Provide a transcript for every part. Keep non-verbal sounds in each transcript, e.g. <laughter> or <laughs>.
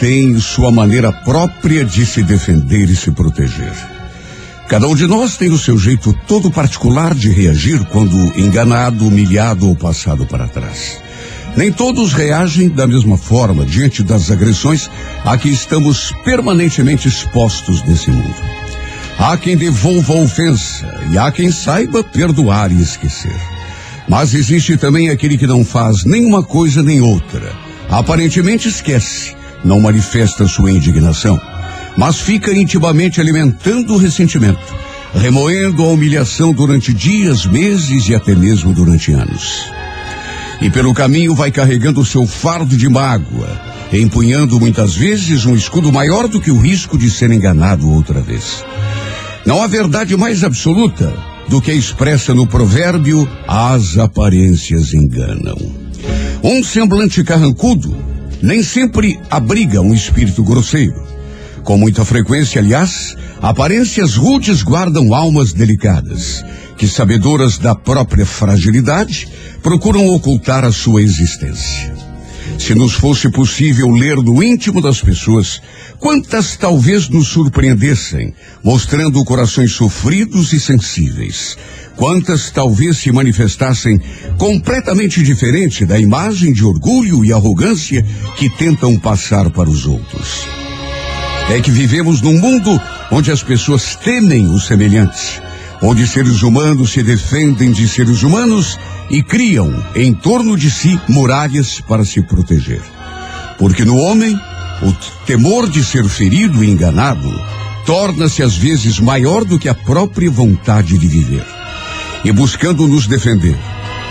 tem sua maneira própria de se defender e se proteger. Cada um de nós tem o seu jeito todo particular de reagir quando enganado, humilhado ou passado para trás. Nem todos reagem da mesma forma diante das agressões a que estamos permanentemente expostos nesse mundo. Há quem devolva a ofensa e há quem saiba perdoar e esquecer. Mas existe também aquele que não faz nenhuma coisa nem outra. Aparentemente esquece, não manifesta sua indignação, mas fica intimamente alimentando o ressentimento, remoendo a humilhação durante dias, meses e até mesmo durante anos. E pelo caminho vai carregando seu fardo de mágoa, empunhando muitas vezes um escudo maior do que o risco de ser enganado outra vez. Não há verdade mais absoluta do que expressa no provérbio: as aparências enganam. Um semblante carrancudo nem sempre abriga um espírito grosseiro. Com muita frequência, aliás, aparências rudes guardam almas delicadas, que, sabedoras da própria fragilidade, procuram ocultar a sua existência. Se nos fosse possível ler no íntimo das pessoas, quantas talvez nos surpreendessem, mostrando corações sofridos e sensíveis. Quantas talvez se manifestassem completamente diferente da imagem de orgulho e arrogância que tentam passar para os outros. É que vivemos num mundo onde as pessoas temem os semelhantes, onde seres humanos se defendem de seres humanos e criam em torno de si muralhas para se proteger. Porque no homem, o temor de ser ferido e enganado torna-se às vezes maior do que a própria vontade de viver. E buscando nos defender,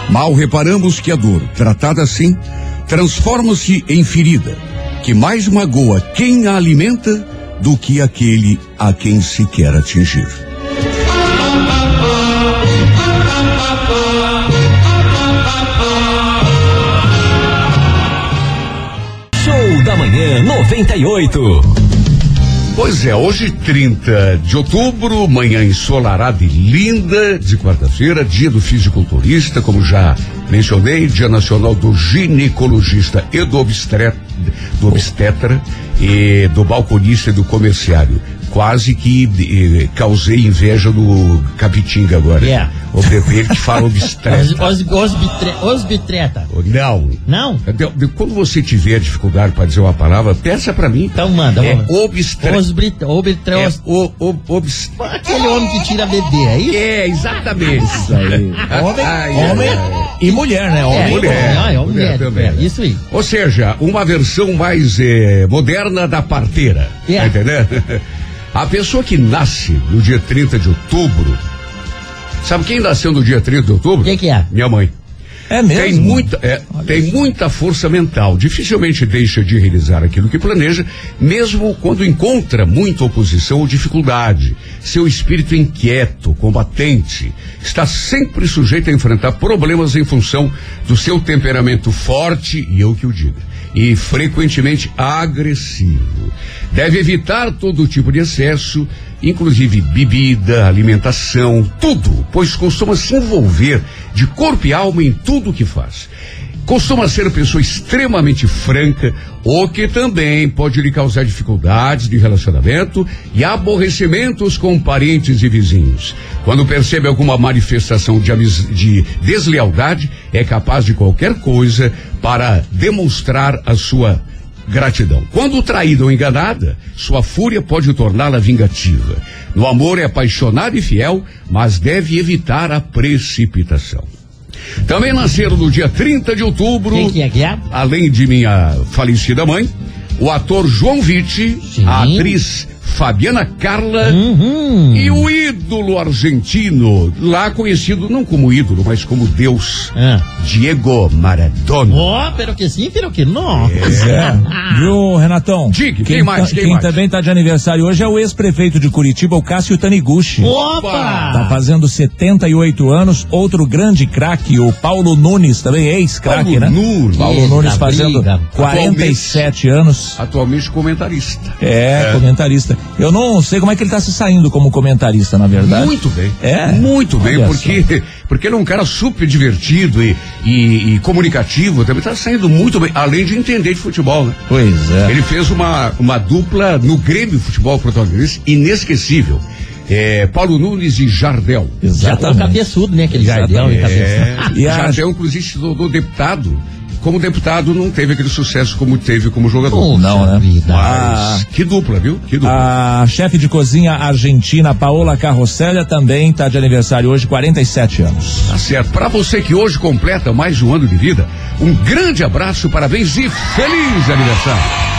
mal reparamos que a dor, tratada assim, transforma-se em ferida, que mais magoa quem a alimenta do que aquele a quem se quer atingir. 98. Pois é, hoje 30 de outubro, manhã ensolarada e linda de quarta-feira, dia do fisiculturista, como já mencionei, dia nacional do ginecologista e do, obstre, do obstetra e do balconista e do comerciário. Quase que eh, causei inveja do Capitinga agora. Yeah. O bebê que fala obstetra. <laughs> Os, os, osbitre, osbitreta. Não. Não? De- Quando você tiver dificuldade para dizer uma palavra, peça para mim. Então manda, É vamos. obstre... Osbrit, obitre, É os- o, o, obs- Aquele homem que tira bebê aí? É, exatamente. <laughs> Isso aí. Homem, Ai, homem e mulher, né? Homem É, e mulher. É, mulher, também. é, isso aí. Ou seja, uma versão mais eh, moderna da parteira. É. Tá entendendo? A pessoa que nasce no dia 30 de outubro. Sabe quem nasceu no dia 30 de outubro? Quem que é? Minha mãe. É mesmo? Tem muita, é, tem muita força mental. Dificilmente deixa de realizar aquilo que planeja, mesmo quando encontra muita oposição ou dificuldade. Seu espírito inquieto, combatente, está sempre sujeito a enfrentar problemas em função do seu temperamento forte, e eu que o diga, e frequentemente agressivo. Deve evitar todo tipo de excesso, inclusive bebida, alimentação, tudo, pois costuma se envolver de corpo e alma em tudo o que faz. Costuma ser pessoa extremamente franca, o que também pode lhe causar dificuldades de relacionamento e aborrecimentos com parentes e vizinhos. Quando percebe alguma manifestação de, de deslealdade, é capaz de qualquer coisa para demonstrar a sua gratidão. Quando traída ou enganada, sua fúria pode torná-la vingativa. No amor é apaixonado e fiel, mas deve evitar a precipitação. Também nasceram no dia 30 de outubro, Quem que é que é? além de minha falecida mãe, o ator João Vitti, Sim. a atriz Fabiana Carla Uhum. e o ídolo argentino, lá conhecido não como ídolo, mas como Deus, Ah. Diego Maradona. Ó, pero que sim, pero que não. É. <laughs> Viu, Renatão? Diga, quem mais, tá- quem mais? também tá de aniversário hoje é o ex-prefeito de Curitiba, o Cássio Taniguchi. Opa! Tá fazendo 78 anos. Outro grande craque, o Paulo Nunes, também ex-craque, Paulo né? Nunes. Paulo Nunes fazendo briga. 47 anos. Atualmente comentarista. É, comentarista. Eu não sei como é que ele tá se saindo como comentarista, na verdade. Muito bem. É? Muito bem, Olha porque, <laughs> porque ele é um cara super divertido e, e, e comunicativo, também tá saindo muito bem, além de entender de futebol, né? Pois é. Ele fez uma, uma dupla no Grêmio Futebol Protagonista inesquecível. É, Paulo Nunes e Jardel. Já tô Exatamente. cabeçudo, né? Aquele jardel e É, cabeçudo. E <laughs> Jardel, inclusive, se tornou deputado. Como deputado, não teve aquele sucesso como teve como jogador. Poxa Não, né? vida. Mas que dupla, viu? Que dupla. A chefe de cozinha argentina Paola Carrossella também está de aniversário hoje, 47 anos. Tá certo. Para você que hoje completa mais de um ano de vida, um grande abraço, parabéns e feliz aniversário.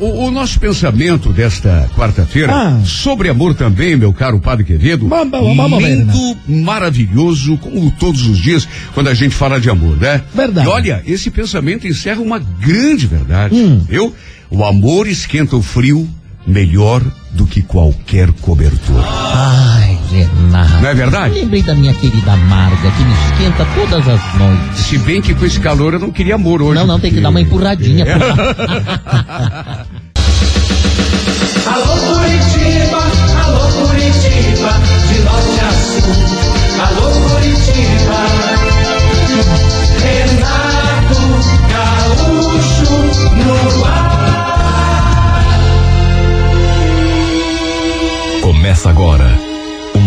O, o nosso pensamento desta quarta-feira Ah. sobre amor também, meu caro Padre Quevedo, vamos ver, lindo, maravilhoso, como todos os dias quando a gente fala de amor, né? Verdade. E olha, esse pensamento encerra uma grande verdade, Hum. viu? O amor esquenta o frio melhor do que qualquer cobertor. Ai, Renato. Não é verdade? Lembrei da minha querida Marga, que me esquenta todas as noites. Se bem que com esse calor eu não queria amor hoje. Não, não, tem que dar uma empurradinha. É. <laughs> Alô Curitiba, alô Curitiba, de norte a sul. Alô Curitiba, Renato Gaúcho no ar. Começa agora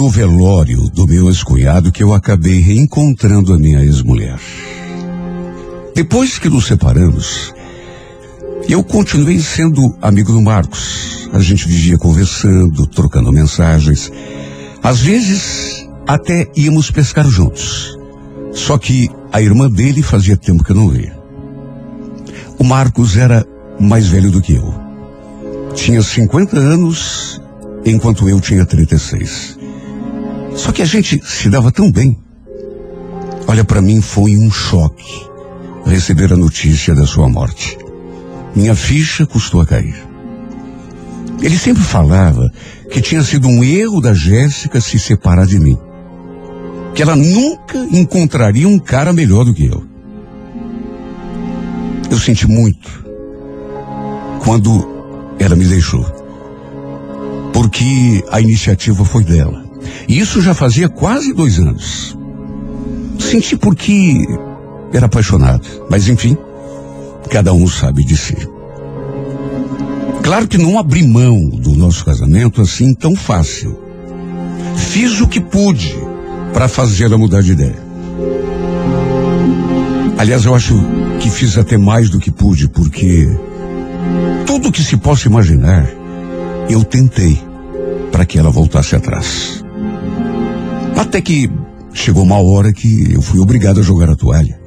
no velório do meu ex-cunhado que eu acabei reencontrando a minha ex-mulher. Depois que nos separamos, eu continuei sendo amigo do Marcos. A gente vivia conversando, trocando mensagens. Às vezes, até íamos pescar juntos. Só que a irmã dele fazia tempo que eu não via. O Marcos era mais velho do que eu. Tinha 50 anos, enquanto eu tinha 36. Só que a gente se dava tão bem. Olha, para mim foi um choque receber a notícia da sua morte. Minha ficha custou a cair. Ele sempre falava que tinha sido um erro da Jéssica se separar de mim. Que ela nunca encontraria um cara melhor do que eu. Eu senti muito quando ela me deixou. Porque a iniciativa foi dela. E isso já fazia quase dois anos. Senti porque era apaixonado. Mas enfim, cada um sabe de si. Claro que não abri mão do nosso casamento assim tão fácil. Fiz o que pude para fazê-la mudar de ideia. Aliás, eu acho que fiz até mais do que pude, porque tudo que se possa imaginar, eu tentei para que ela voltasse atrás. Até que chegou uma hora que eu fui obrigado a jogar a toalha.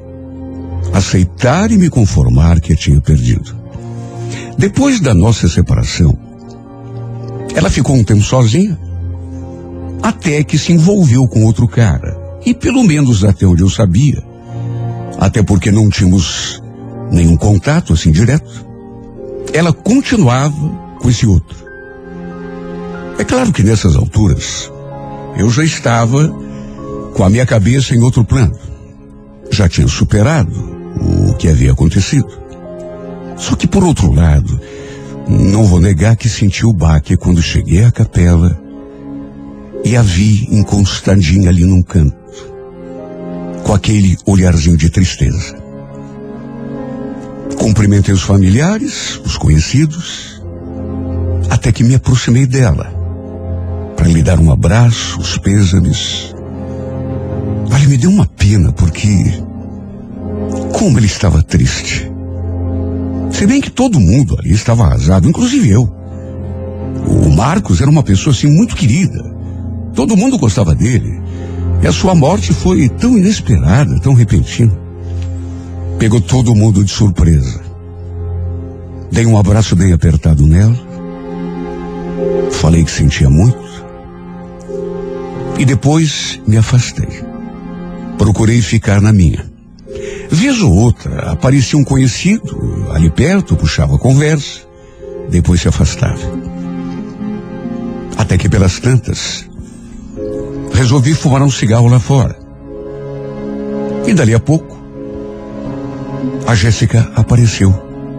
Aceitar e me conformar que eu tinha perdido. Depois da nossa separação, ela ficou um tempo sozinha, até que se envolveu com outro cara. E pelo menos até onde eu sabia, até porque não tínhamos nenhum contato assim direto, ela continuava com esse outro. É claro que nessas alturas, eu já estava com a minha cabeça em outro plano. Já tinha superado o que havia acontecido. Só que por outro lado, não vou negar que senti o baque quando cheguei à capela e a vi encostadinha ali num canto, com aquele olharzinho de tristeza. Cumprimentei os familiares, os conhecidos, até que me aproximei dela para lhe dar um abraço, os pêsames. Olha, me deu uma pena porque como ele estava triste. Se bem que todo mundo ali estava arrasado, inclusive eu. O Marcos era uma pessoa assim muito querida. Todo mundo gostava dele. E a sua morte foi tão inesperada, tão repentina. Pegou todo mundo de surpresa. Dei um abraço bem apertado nela. Falei que sentia muito. E depois me afastei. Procurei ficar na minha. Vez ou outra, aparecia um conhecido ali perto, puxava a conversa, depois se afastava. Até que pelas tantas, resolvi fumar um cigarro lá fora. E dali a pouco, a Jéssica apareceu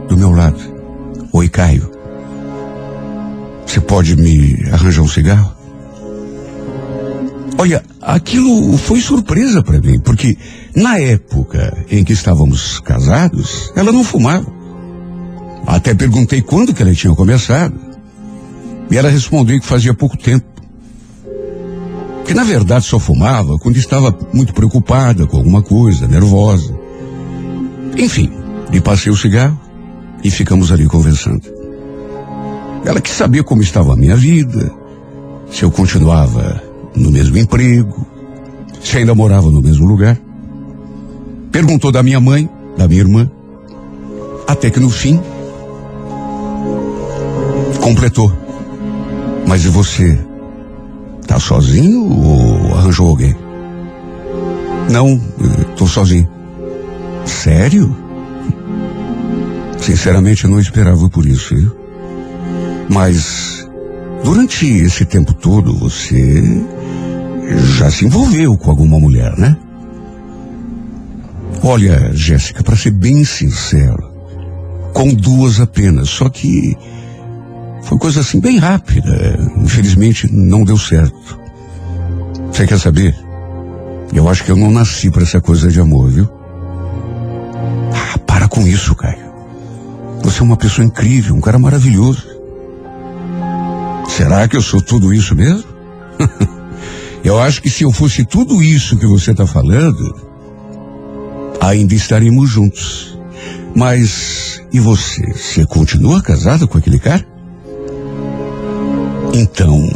do meu lado. Oi, Caio. Você pode me arranjar um cigarro? Olha, aquilo foi surpresa para mim, porque na época em que estávamos casados, ela não fumava. Até perguntei quando que ela tinha começado. E ela respondeu que fazia pouco tempo. Que na verdade só fumava quando estava muito preocupada com alguma coisa, nervosa. Enfim, lhe passei o cigarro e ficamos ali conversando. Ela quis saber como estava a minha vida, se eu continuava no mesmo emprego, se ainda morava no mesmo lugar. Perguntou da minha mãe, da minha irmã, até que no fim completou. Mas e você? Tá sozinho ou arranjou alguém? Não, estou sozinho. Sério? Sinceramente, eu não esperava por isso, viu? Mas durante esse tempo todo você já se envolveu com alguma mulher, né? Olha, Jéssica, para ser bem sincero, com duas apenas, só que foi coisa assim bem rápida. Infelizmente não deu certo. Você quer saber? Eu acho que eu não nasci para essa coisa de amor, viu? Ah, para com isso, Caio. Você é uma pessoa incrível, um cara maravilhoso. Será que eu sou tudo isso mesmo? <laughs> eu acho que se eu fosse tudo isso que você está falando, ainda estaríamos juntos. Mas e você? Você continua casado com aquele cara? Então,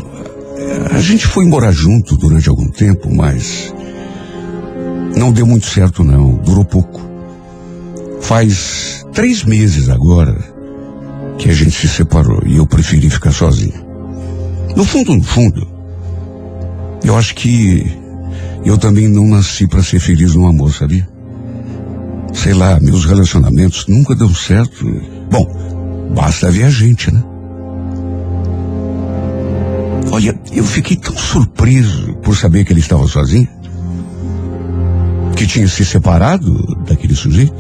a gente foi morar junto durante algum tempo, mas não deu muito certo não, durou pouco. Faz três meses agora que a gente se separou e eu preferi ficar sozinho. No fundo, no fundo, eu acho que eu também não nasci para ser feliz no amor, sabia? Sei lá, meus relacionamentos nunca dão certo. Bom, basta ver a gente, né? Olha, eu fiquei tão surpreso por saber que ele estava sozinho, que tinha se separado daquele sujeito.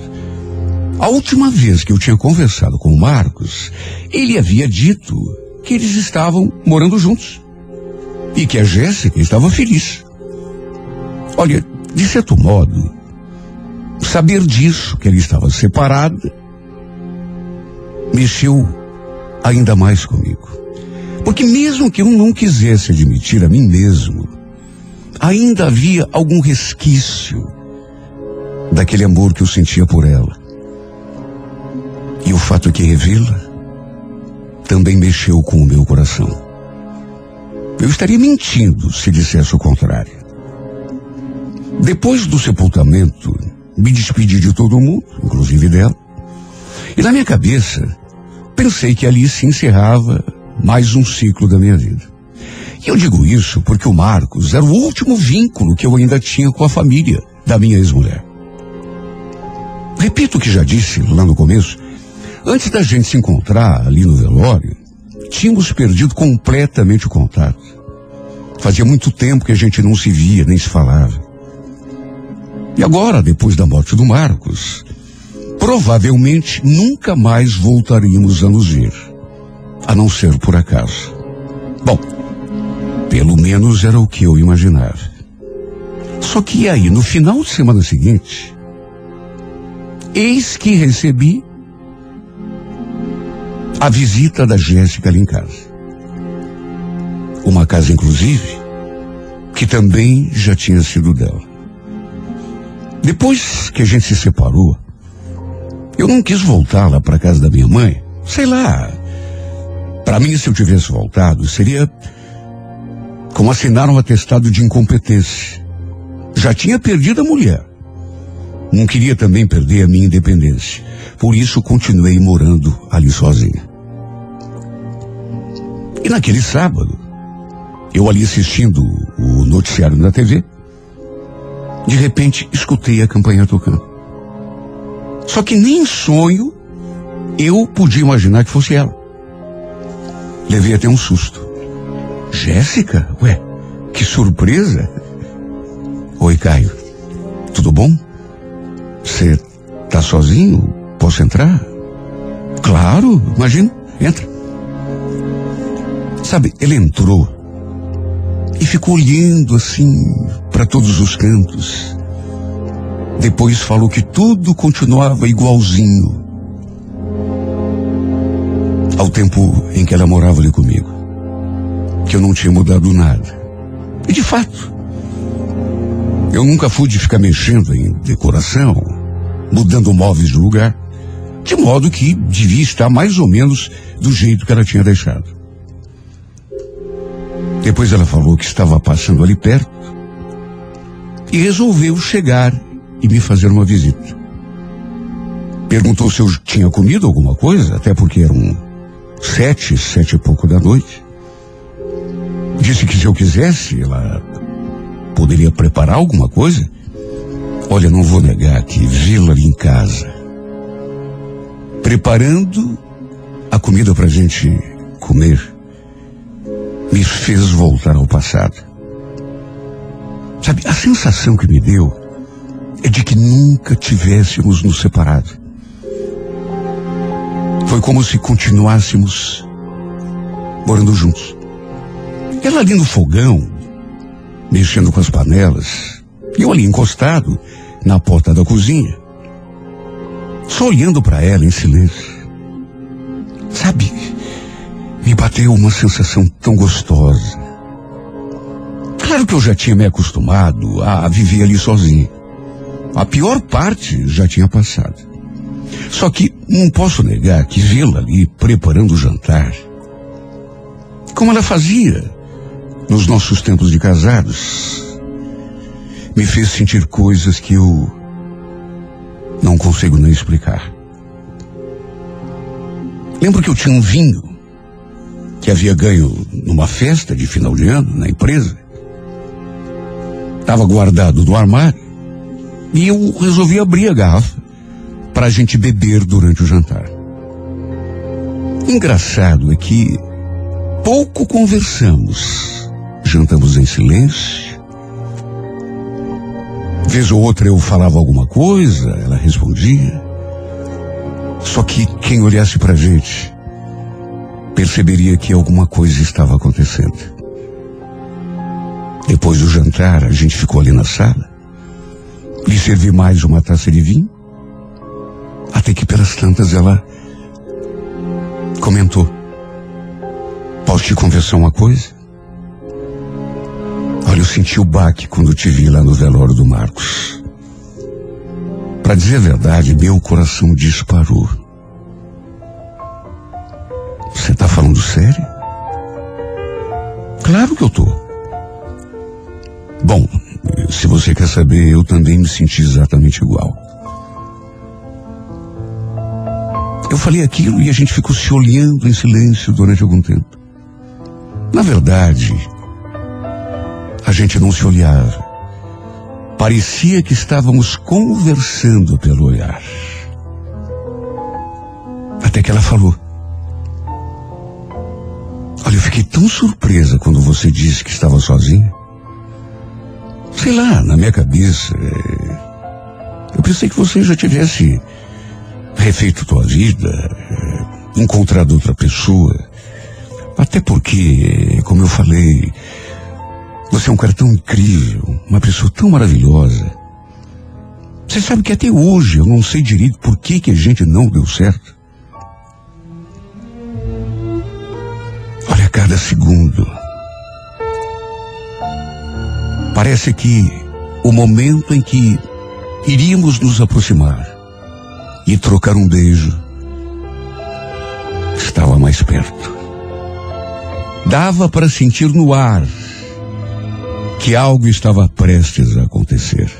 A última vez que eu tinha conversado com o Marcos, ele havia dito que eles estavam morando juntos e que a Jéssica estava feliz. Olha, de certo modo, saber disso, que ele estava separado, mexeu ainda mais comigo. Porque mesmo que eu não quisesse admitir a mim mesmo, ainda havia algum resquício daquele amor que eu sentia por ela. E o fato é que revê-la também mexeu com o meu coração. Eu estaria mentindo se dissesse o contrário. Depois do sepultamento, me despedi de todo mundo, inclusive dela. E na minha cabeça, pensei que ali se encerrava mais um ciclo da minha vida. E eu digo isso porque o Marcos era o último vínculo que eu ainda tinha com a família da minha ex-mulher. Repito o que já disse lá no começo. Antes da gente se encontrar ali no velório, tínhamos perdido completamente o contato. Fazia muito tempo que a gente não se via nem se falava. E agora, depois da morte do Marcos, provavelmente nunca mais voltaríamos a nos ver a não ser por acaso. Bom, pelo menos era o que eu imaginava. Só que aí, no final de semana seguinte, eis que recebi a visita da Jéssica ali em casa. Uma casa, inclusive, que também já tinha sido dela. Depois que a gente se separou, eu não quis voltar lá para casa da minha mãe. Sei lá, para mim, se eu tivesse voltado, seria como assinar um atestado de incompetência. Já tinha perdido a mulher. Não queria também perder a minha independência. Por isso, continuei morando ali sozinha. E naquele sábado, eu ali assistindo o noticiário na TV, de repente escutei a campanha tocando. Só que nem em sonho eu podia imaginar que fosse ela. Levei até um susto. Jéssica? Ué, que surpresa! Oi, Caio. Tudo bom? Você tá sozinho? Posso entrar? Claro, imagina. Entra. Sabe, ele entrou e ficou olhando assim para todos os cantos. Depois falou que tudo continuava igualzinho ao tempo em que ela morava ali comigo. Que eu não tinha mudado nada. E de fato, eu nunca fui de ficar mexendo em decoração, mudando móveis de lugar, de modo que devia estar mais ou menos do jeito que ela tinha deixado. Depois ela falou que estava passando ali perto e resolveu chegar e me fazer uma visita. Perguntou se eu tinha comido alguma coisa, até porque eram sete, sete e pouco da noite. Disse que se eu quisesse, ela poderia preparar alguma coisa. Olha, não vou negar que vê-la ali em casa, preparando a comida pra gente comer, me fez voltar ao passado. Sabe, a sensação que me deu é de que nunca tivéssemos nos separado. Foi como se continuássemos morando juntos. Ela ali no fogão, mexendo com as panelas, e eu ali encostado na porta da cozinha, só olhando para ela em silêncio. Sabe, me bateu uma sensação tão gostosa. Claro que eu já tinha me acostumado a viver ali sozinho. A pior parte já tinha passado. Só que não posso negar que vê-la ali preparando o jantar, como ela fazia nos nossos tempos de casados, me fez sentir coisas que eu não consigo nem explicar. Lembro que eu tinha um vinho que havia ganho numa festa de final de ano na empresa. Estava guardado no armário e eu resolvi abrir a garrafa para a gente beber durante o jantar. Engraçado é que pouco conversamos, jantamos em silêncio. Vez ou outra eu falava alguma coisa, ela respondia. Só que quem olhasse para a gente perceberia que alguma coisa estava acontecendo. Depois do jantar, a gente ficou ali na sala. Lhe servi mais uma taça de vinho. Até que pelas tantas ela comentou. Posso te confessar uma coisa? Olha, eu senti o baque quando te vi lá no velório do Marcos. Para dizer a verdade, meu coração disparou. Você tá falando sério? Claro que eu tô. Bom, se você quer saber, eu também me senti exatamente igual. Eu falei aquilo e a gente ficou se olhando em silêncio durante algum tempo. Na verdade, a gente não se olhava. Parecia que estávamos conversando pelo olhar. Até que ela falou. Eu fiquei tão surpresa quando você disse que estava sozinha. Sei lá, na minha cabeça. é, Eu pensei que você já tivesse refeito tua vida, é, encontrado outra pessoa. Até porque, como eu falei, você é um cara tão incrível, uma pessoa tão maravilhosa. Você sabe que até hoje eu não sei direito por que, que a gente não deu certo. Cada segundo. Parece que o momento em que iríamos nos aproximar e trocar um beijo estava mais perto. Dava para sentir no ar que algo estava prestes a acontecer.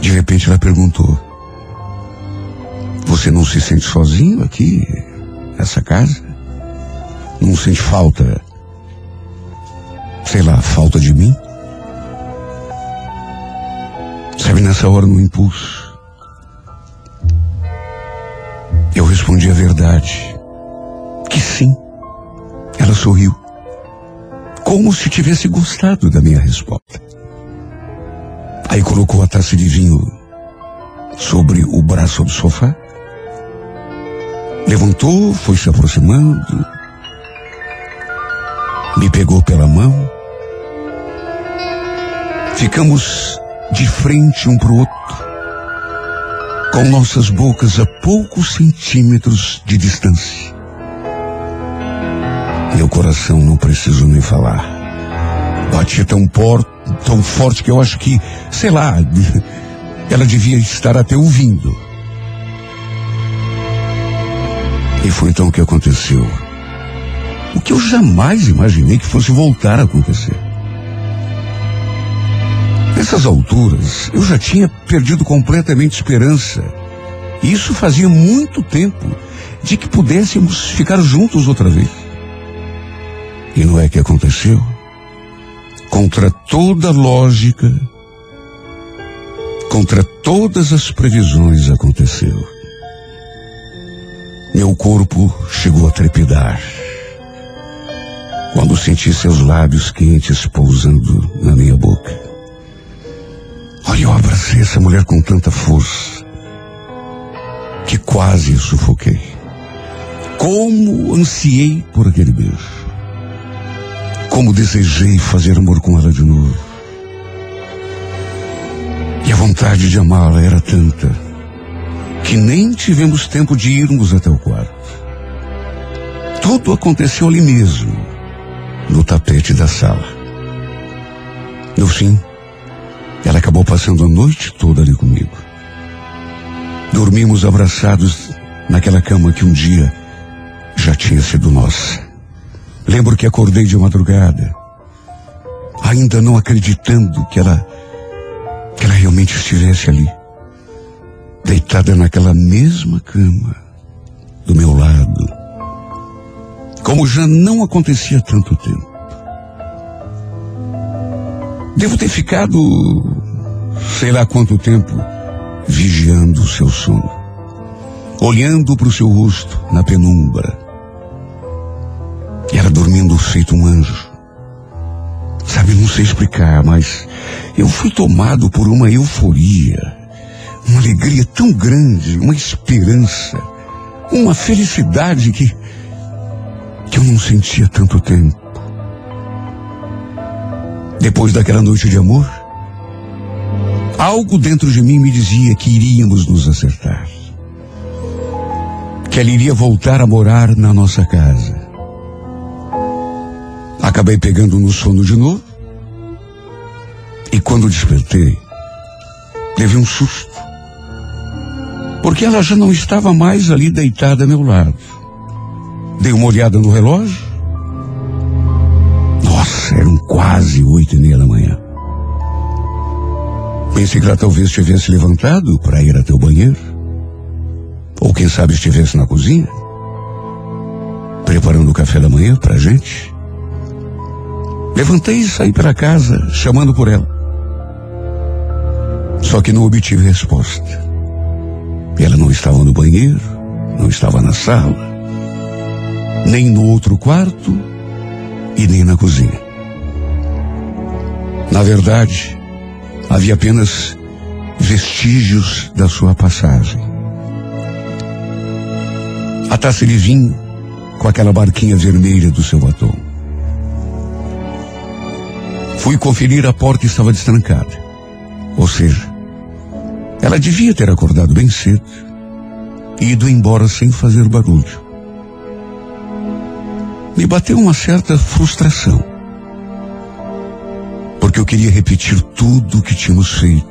De repente ela perguntou: Você não se sente sozinho aqui, nessa casa? Não sente falta, sei lá, falta de mim? Sabe, nessa hora, no impulso, eu respondi a verdade. Que sim. Ela sorriu. Como se tivesse gostado da minha resposta. Aí colocou a taça de vinho sobre o braço do sofá. Levantou, foi se aproximando. Me pegou pela mão. Ficamos de frente um para o outro, com nossas bocas a poucos centímetros de distância. Meu coração não preciso nem falar. Batia tão, por, tão forte que eu acho que, sei lá, <laughs> ela devia estar até ouvindo. E foi então que aconteceu. O que eu jamais imaginei que fosse voltar a acontecer. Nessas alturas, eu já tinha perdido completamente esperança. E isso fazia muito tempo de que pudéssemos ficar juntos outra vez. E não é que aconteceu? Contra toda lógica, contra todas as previsões aconteceu. Meu corpo chegou a trepidar. Quando senti seus lábios quentes pousando na minha boca. Olha, eu abracei essa mulher com tanta força que quase sufoquei. Como ansiei por aquele beijo. Como desejei fazer amor com ela de novo. E a vontade de amá-la era tanta que nem tivemos tempo de irmos até o quarto. Tudo aconteceu ali mesmo, no tapete da sala. No fim, ela acabou passando a noite toda ali comigo. Dormimos abraçados naquela cama que um dia já tinha sido nossa. Lembro que acordei de madrugada, ainda não acreditando que ela que ela realmente estivesse ali, deitada naquela mesma cama, do meu lado, como já não acontecia há tanto tempo. Devo ter ficado, sei lá quanto tempo, vigiando o seu sono, olhando para o seu rosto na penumbra. E ela dormindo feito um anjo. Sabe, não sei explicar, mas eu fui tomado por uma euforia, uma alegria tão grande, uma esperança, uma felicidade que, que eu não sentia tanto tempo. Depois daquela noite de amor, algo dentro de mim me dizia que iríamos nos acertar. Que ela iria voltar a morar na nossa casa. Acabei pegando no sono de novo. E quando despertei, levei um susto. Porque ela já não estava mais ali deitada a meu lado. Dei uma olhada no relógio. Nossa, eram quase oito e meia da manhã. Pensei que ela talvez tivesse levantado para ir até o banheiro. Ou quem sabe estivesse na cozinha. Preparando o café da manhã para a gente. Levantei e saí para casa, chamando por ela. Só que não obtive resposta. Ela não estava no banheiro, não estava na sala, nem no outro quarto e nem na cozinha. Na verdade, havia apenas vestígios da sua passagem. A taça de vinho com aquela barquinha vermelha do seu batom. Fui conferir a porta estava destrancada. Ou seja, ela devia ter acordado bem cedo e ido embora sem fazer barulho. Me bateu uma certa frustração. Porque eu queria repetir tudo o que tínhamos feito.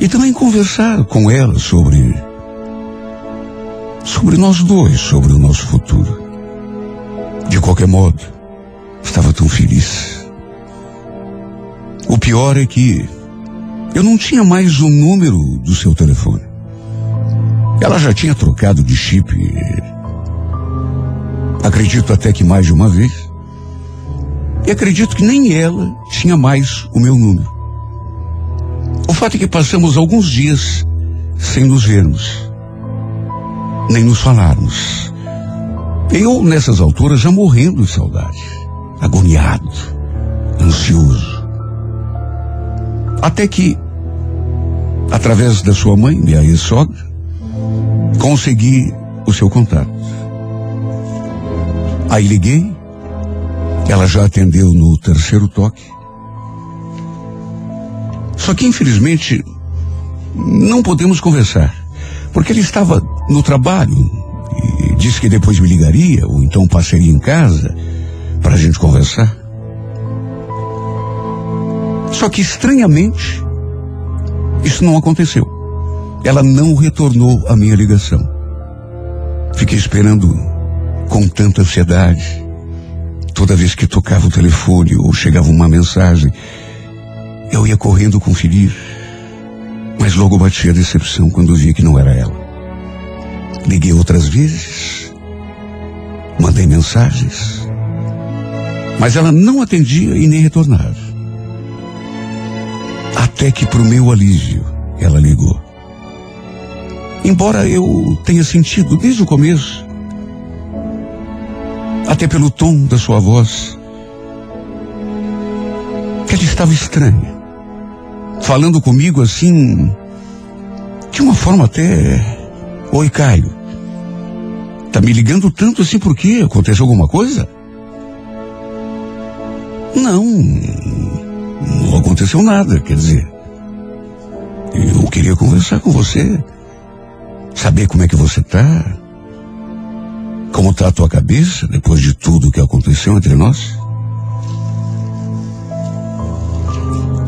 E também conversar com ela sobre. sobre nós dois, sobre o nosso futuro. De qualquer modo, estava tão feliz. O pior é que eu não tinha mais o número do seu telefone. Ela já tinha trocado de chip Acredito até que mais de uma vez. E acredito que nem ela tinha mais o meu número. O fato é que passamos alguns dias sem nos vermos, nem nos falarmos. Eu, nessas alturas, já morrendo de saudade, agoniado, ansioso. Até que, através da sua mãe, minha ex-sogra, consegui o seu contato. Aí liguei, ela já atendeu no terceiro toque. Só que, infelizmente, não podemos conversar, porque ele estava no trabalho e disse que depois me ligaria, ou então passaria em casa para a gente conversar. Só que, estranhamente, isso não aconteceu. Ela não retornou a minha ligação. Fiquei esperando com tanta ansiedade. Toda vez que tocava o telefone ou chegava uma mensagem, eu ia correndo conferir. Mas logo bati a decepção quando vi que não era ela. Liguei outras vezes, mandei mensagens, mas ela não atendia e nem retornava. Até que, para o meu alívio, ela ligou. Embora eu tenha sentido desde o começo, até pelo tom da sua voz, que ela estava estranha. Falando comigo assim, de uma forma até. Oi, Caio. Tá me ligando tanto assim por quê? Aconteceu alguma coisa? Não. Não aconteceu nada, quer dizer. Eu queria conversar com você. Saber como é que você tá. Como tá a tua cabeça depois de tudo que aconteceu entre nós?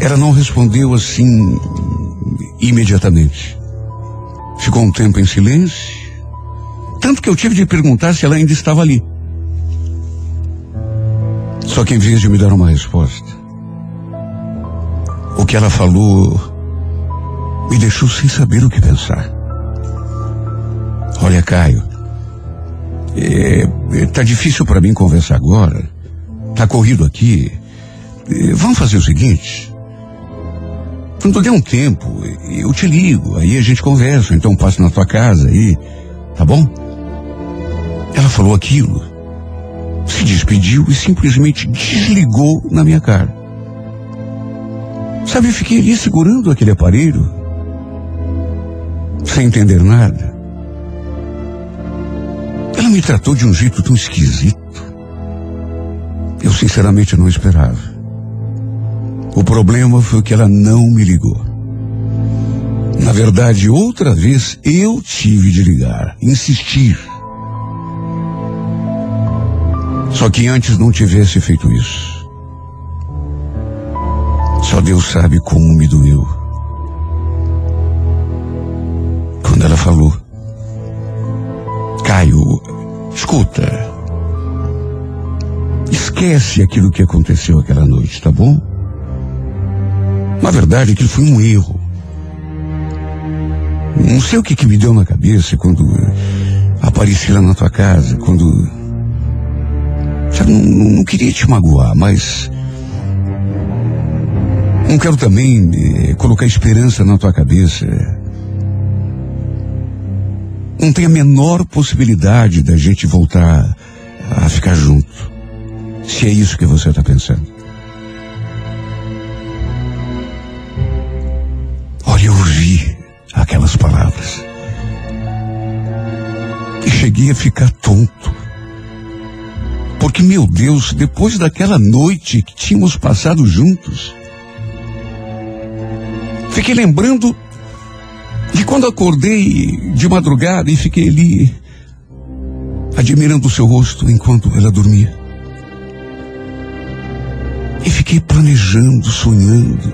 Ela não respondeu assim imediatamente. Ficou um tempo em silêncio, tanto que eu tive de perguntar se ela ainda estava ali. Só que em vez de me dar uma resposta, o que ela falou me deixou sem saber o que pensar. Olha, Caio, é, é, tá difícil para mim conversar agora. Tá corrido aqui. É, vamos fazer o seguinte. Quando der um tempo, eu te ligo, aí a gente conversa, então passo na tua casa aí, tá bom? Ela falou aquilo, se despediu e simplesmente desligou na minha cara. Sabe, eu fiquei ali segurando aquele aparelho, sem entender nada. Me tratou de um jeito tão esquisito. Eu sinceramente não esperava. O problema foi que ela não me ligou. Na verdade, outra vez eu tive de ligar, insistir. Só que antes não tivesse feito isso. Só Deus sabe como me doeu. Quando ela falou, Caio, escuta. Esquece aquilo que aconteceu aquela noite, tá bom? Na verdade, aquilo foi um erro. Não sei o que, que me deu na cabeça quando apareci lá na tua casa, quando. Sabe, não, não queria te magoar, mas. Não quero também eh, colocar esperança na tua cabeça. Não tem a menor possibilidade da gente voltar a ficar junto. Se é isso que você está pensando. Olha, eu ouvi aquelas palavras. E cheguei a ficar tonto. Porque, meu Deus, depois daquela noite que tínhamos passado juntos, fiquei lembrando de quando acordei de madrugada e fiquei ali admirando o seu rosto enquanto ela dormia. E fiquei planejando, sonhando,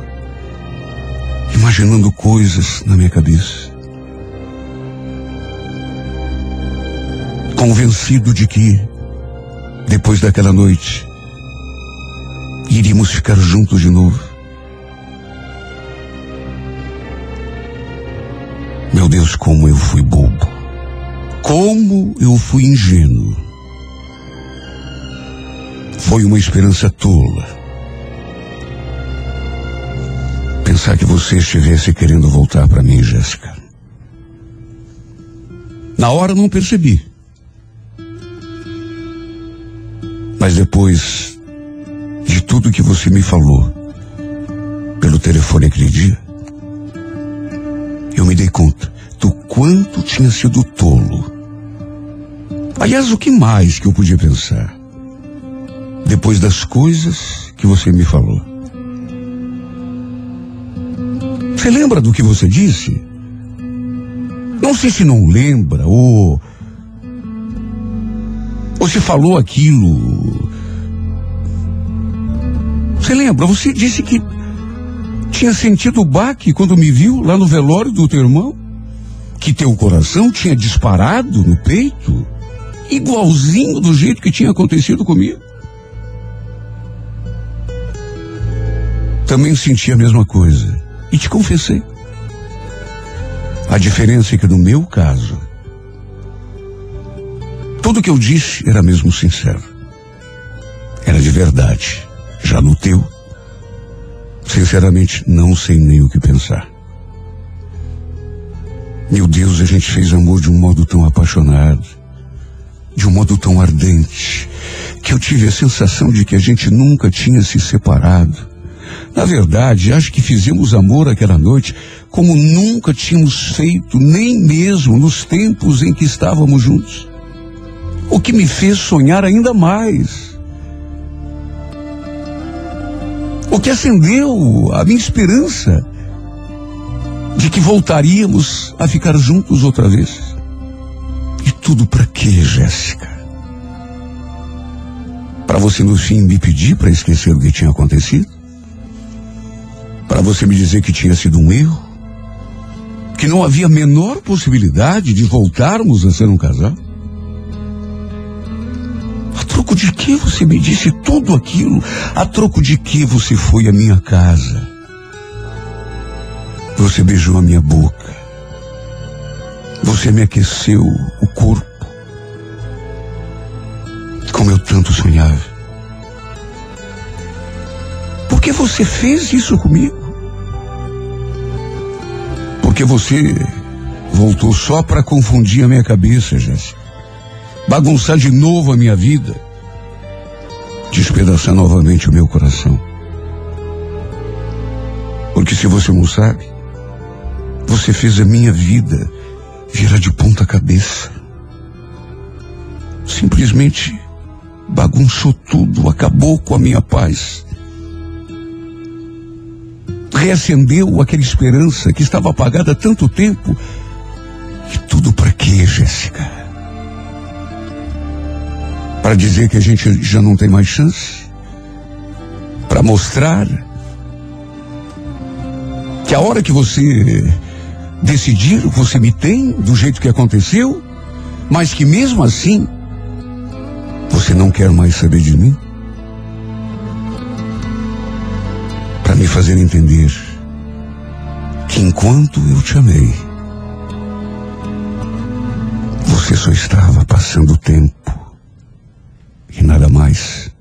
imaginando coisas na minha cabeça. Convencido de que, depois daquela noite, iríamos ficar juntos de novo. Meu Deus, como eu fui bobo. Como eu fui ingênuo. Foi uma esperança tola. Pensar que você estivesse querendo voltar para mim, Jéssica. Na hora não percebi. Mas depois de tudo que você me falou pelo telefone aquele dia, eu me dei conta do quanto tinha sido tolo. Aliás, o que mais que eu podia pensar? Depois das coisas que você me falou. Você lembra do que você disse? Não sei se não lembra ou. Ou se falou aquilo. Você lembra? Você disse que tinha sentido o baque quando me viu lá no velório do teu irmão? Que teu coração tinha disparado no peito? Igualzinho do jeito que tinha acontecido comigo? Também senti a mesma coisa. E te confessei. A diferença é que no meu caso, tudo que eu disse era mesmo sincero. Era de verdade. Já no teu, sinceramente, não sei nem o que pensar. Meu Deus, a gente fez amor de um modo tão apaixonado, de um modo tão ardente, que eu tive a sensação de que a gente nunca tinha se separado. Na verdade, acho que fizemos amor aquela noite como nunca tínhamos feito, nem mesmo nos tempos em que estávamos juntos. O que me fez sonhar ainda mais. O que acendeu a minha esperança de que voltaríamos a ficar juntos outra vez. E tudo para quê, Jéssica? Para você no fim me pedir para esquecer o que tinha acontecido? Para você me dizer que tinha sido um erro? Que não havia a menor possibilidade de voltarmos a ser um casal? A troco de que você me disse tudo aquilo? A troco de que você foi à minha casa? Você beijou a minha boca. Você me aqueceu o corpo. Como eu tanto sonhava. Por que você fez isso comigo? Porque você voltou só para confundir a minha cabeça, Jéssica. Bagunçar de novo a minha vida. Despedaçar novamente o meu coração. Porque se você não sabe, você fez a minha vida virar de ponta cabeça. Simplesmente bagunçou tudo, acabou com a minha paz. Reacendeu aquela esperança que estava apagada há tanto tempo. E tudo para quê, Jéssica? Para dizer que a gente já não tem mais chance? Para mostrar que a hora que você decidir, você me tem do jeito que aconteceu, mas que mesmo assim você não quer mais saber de mim? Para me fazer entender que enquanto eu te amei, você só estava passando o tempo e nada mais.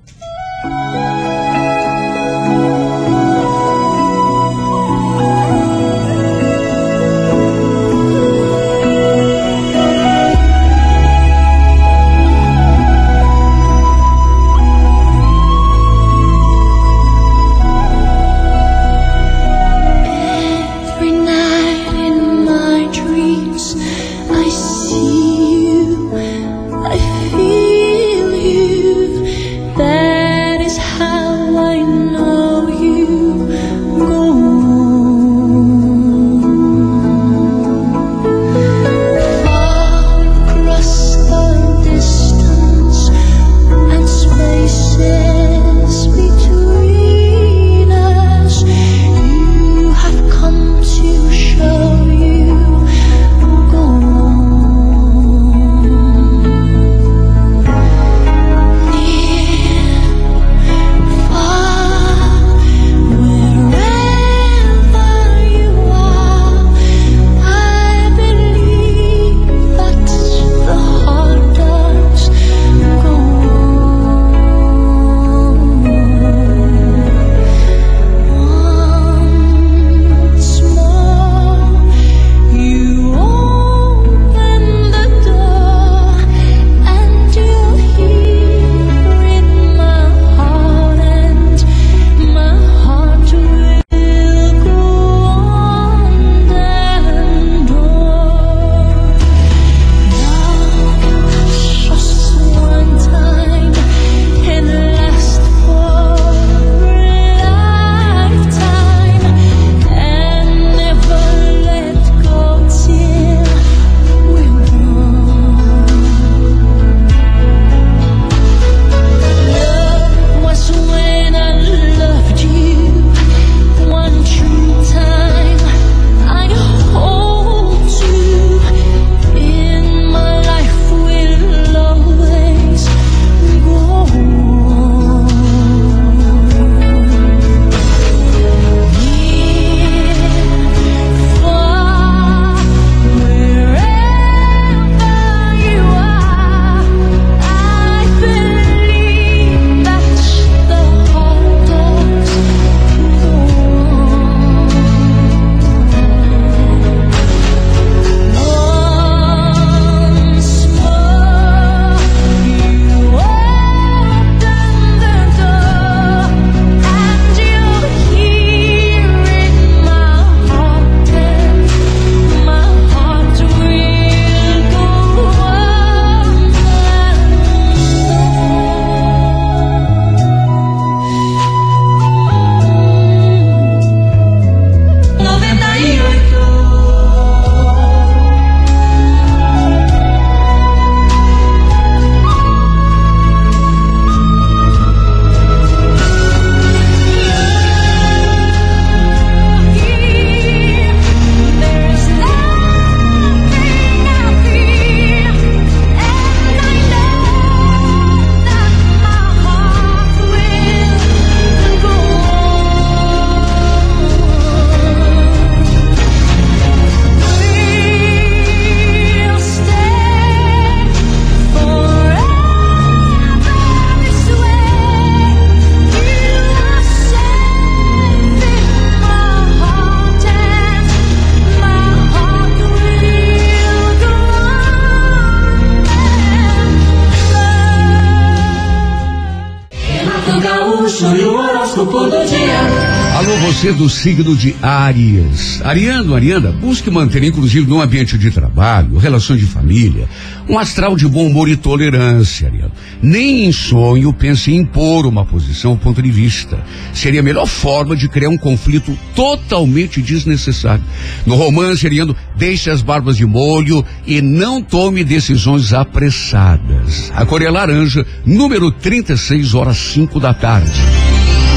Você do signo de Áries. Ariano, Ariana, busque manter, inclusive no ambiente de trabalho, relações de família, um astral de bom humor e tolerância, Ariano. Nem em sonho pense em impor uma posição ou ponto de vista. Seria a melhor forma de criar um conflito totalmente desnecessário. No romance, Ariano, deixe as barbas de molho e não tome decisões apressadas. A cor é laranja, número 36, horas 5 da tarde.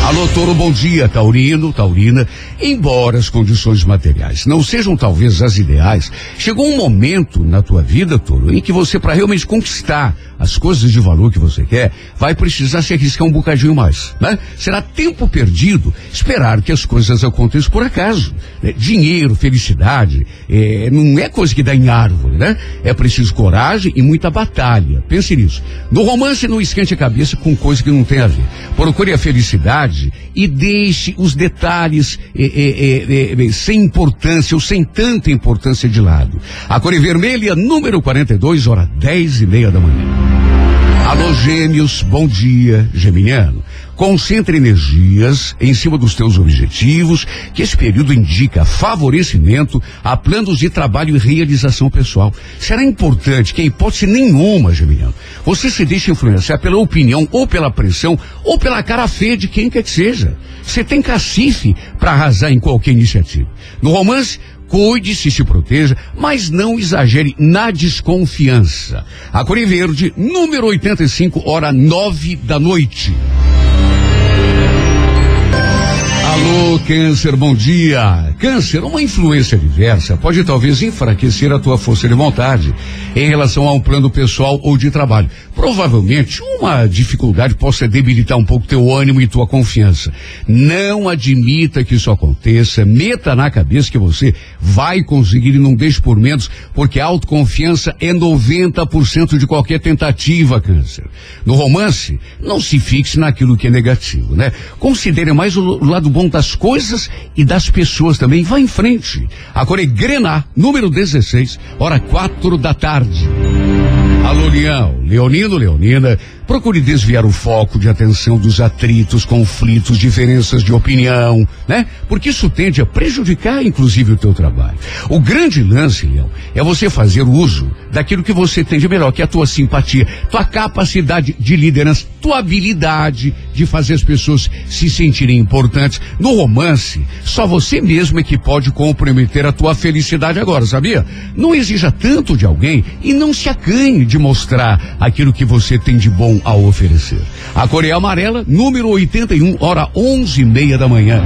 Alô, Toro, bom dia, Taurino, Taurina. Embora as condições materiais não sejam talvez as ideais, chegou um momento na tua vida, Toro, em que você, para realmente conquistar as coisas de valor que você quer, vai precisar se arriscar um bocadinho mais, né? Será tempo perdido esperar que as coisas aconteçam por acaso. né? Dinheiro, felicidade, eh, não é coisa que dá em árvore, né? É preciso coragem e muita batalha. Pense nisso. No romance, não esquente a cabeça com coisa que não tem a ver. Procure a felicidade e deixe os detalhes eh, eh, eh, eh, sem importância ou sem tanta importância de lado. A cor é vermelha, número 42, hora 10 e meia da manhã. Alô, gêmeos, bom dia, geminiano. Concentre energias em cima dos teus objetivos, que esse período indica favorecimento a planos de trabalho e realização pessoal. Será importante que, em hipótese nenhuma, geminiano, você se deixe influenciar pela opinião ou pela pressão ou pela cara feia de quem quer que seja. Você tem cacife para arrasar em qualquer iniciativa. No romance, Cuide-se, se proteja, mas não exagere na desconfiança. A Cor Verde, número 85, hora nove da noite. Alô, Câncer, bom dia. Câncer, uma influência diversa pode talvez enfraquecer a tua força de vontade em relação a um plano pessoal ou de trabalho. Provavelmente uma dificuldade possa debilitar um pouco teu ânimo e tua confiança. Não admita que isso aconteça, meta na cabeça que você vai conseguir e não deixe por menos, porque a autoconfiança é 90% de qualquer tentativa, Câncer. No romance, não se fixe naquilo que é negativo, né? Considere mais o lado bom das coisas e das pessoas também. Vá em frente. Agora é Grená, número 16, hora quatro da tarde. Alô, Leão, Leonino, Leonina, procure desviar o foco de atenção dos atritos, conflitos, diferenças de opinião, né? Porque isso tende a prejudicar, inclusive, o teu trabalho. O grande lance, Leão, é você fazer uso daquilo que você tem de melhor, que é a tua simpatia, tua capacidade de liderança, tua habilidade de fazer as pessoas se sentirem importantes. No romance, só você mesmo é que pode comprometer a tua felicidade agora, sabia? Não exija tanto de alguém e não se acanhe de mostrar aquilo que você tem de bom a oferecer. A cor é amarela, número 81, hora onze e meia da manhã.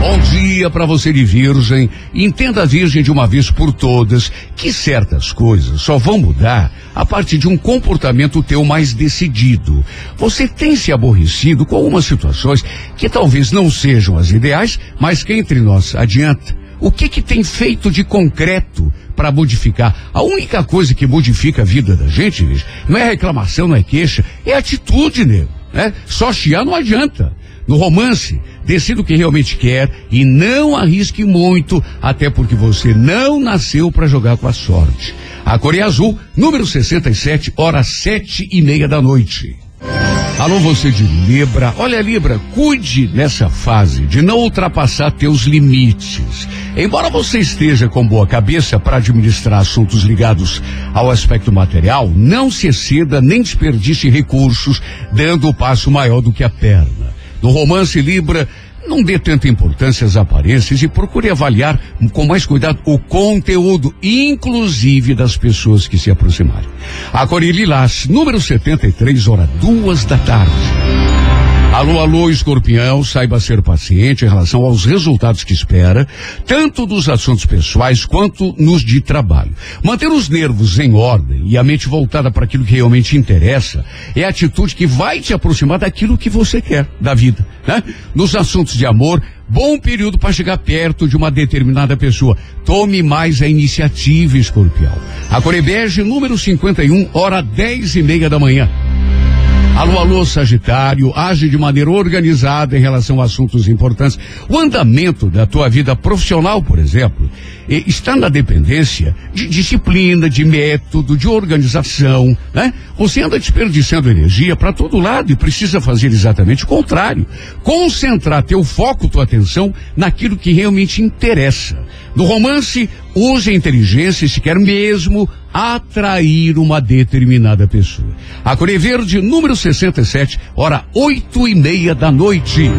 Bom dia para você de virgem. Entenda, virgem, de uma vez por todas, que certas coisas só vão mudar a partir de um comportamento teu mais decidido. Você tem se aborrecido com algumas situações que talvez não sejam as ideais, mas que entre nós adianta. O que que tem feito de concreto para modificar? A única coisa que modifica a vida da gente, virgem, não é reclamação, não é queixa, é atitude, nego. Né? Só chiar não adianta. No romance, decida o que realmente quer e não arrisque muito, até porque você não nasceu para jogar com a sorte. A Coreia Azul, número 67, hora sete e meia da noite. Alô, você de Libra. Olha, Libra, cuide nessa fase de não ultrapassar teus limites. Embora você esteja com boa cabeça para administrar assuntos ligados ao aspecto material, não se exceda nem desperdice recursos, dando o passo maior do que a perna. No romance Libra, não dê tanta importância às aparências e procure avaliar com mais cuidado o conteúdo, inclusive das pessoas que se aproximarem. A Cori Lilás, número 73, hora duas da tarde. Alô, alô, escorpião, saiba ser paciente em relação aos resultados que espera, tanto dos assuntos pessoais quanto nos de trabalho. Manter os nervos em ordem e a mente voltada para aquilo que realmente interessa é a atitude que vai te aproximar daquilo que você quer da vida, né? Nos assuntos de amor, bom período para chegar perto de uma determinada pessoa. Tome mais a iniciativa, escorpião. A Corebege, número 51, hora dez e meia da manhã. Alô, alô, Sagitário, age de maneira organizada em relação a assuntos importantes. O andamento da tua vida profissional, por exemplo, está na dependência de disciplina, de método, de organização, né? Você anda desperdiçando energia para todo lado e precisa fazer exatamente o contrário. Concentrar teu foco, tua atenção naquilo que realmente interessa. No romance, use a inteligência se quer mesmo atrair uma determinada pessoa. A Coré Verde, número 67, hora oito e meia da noite.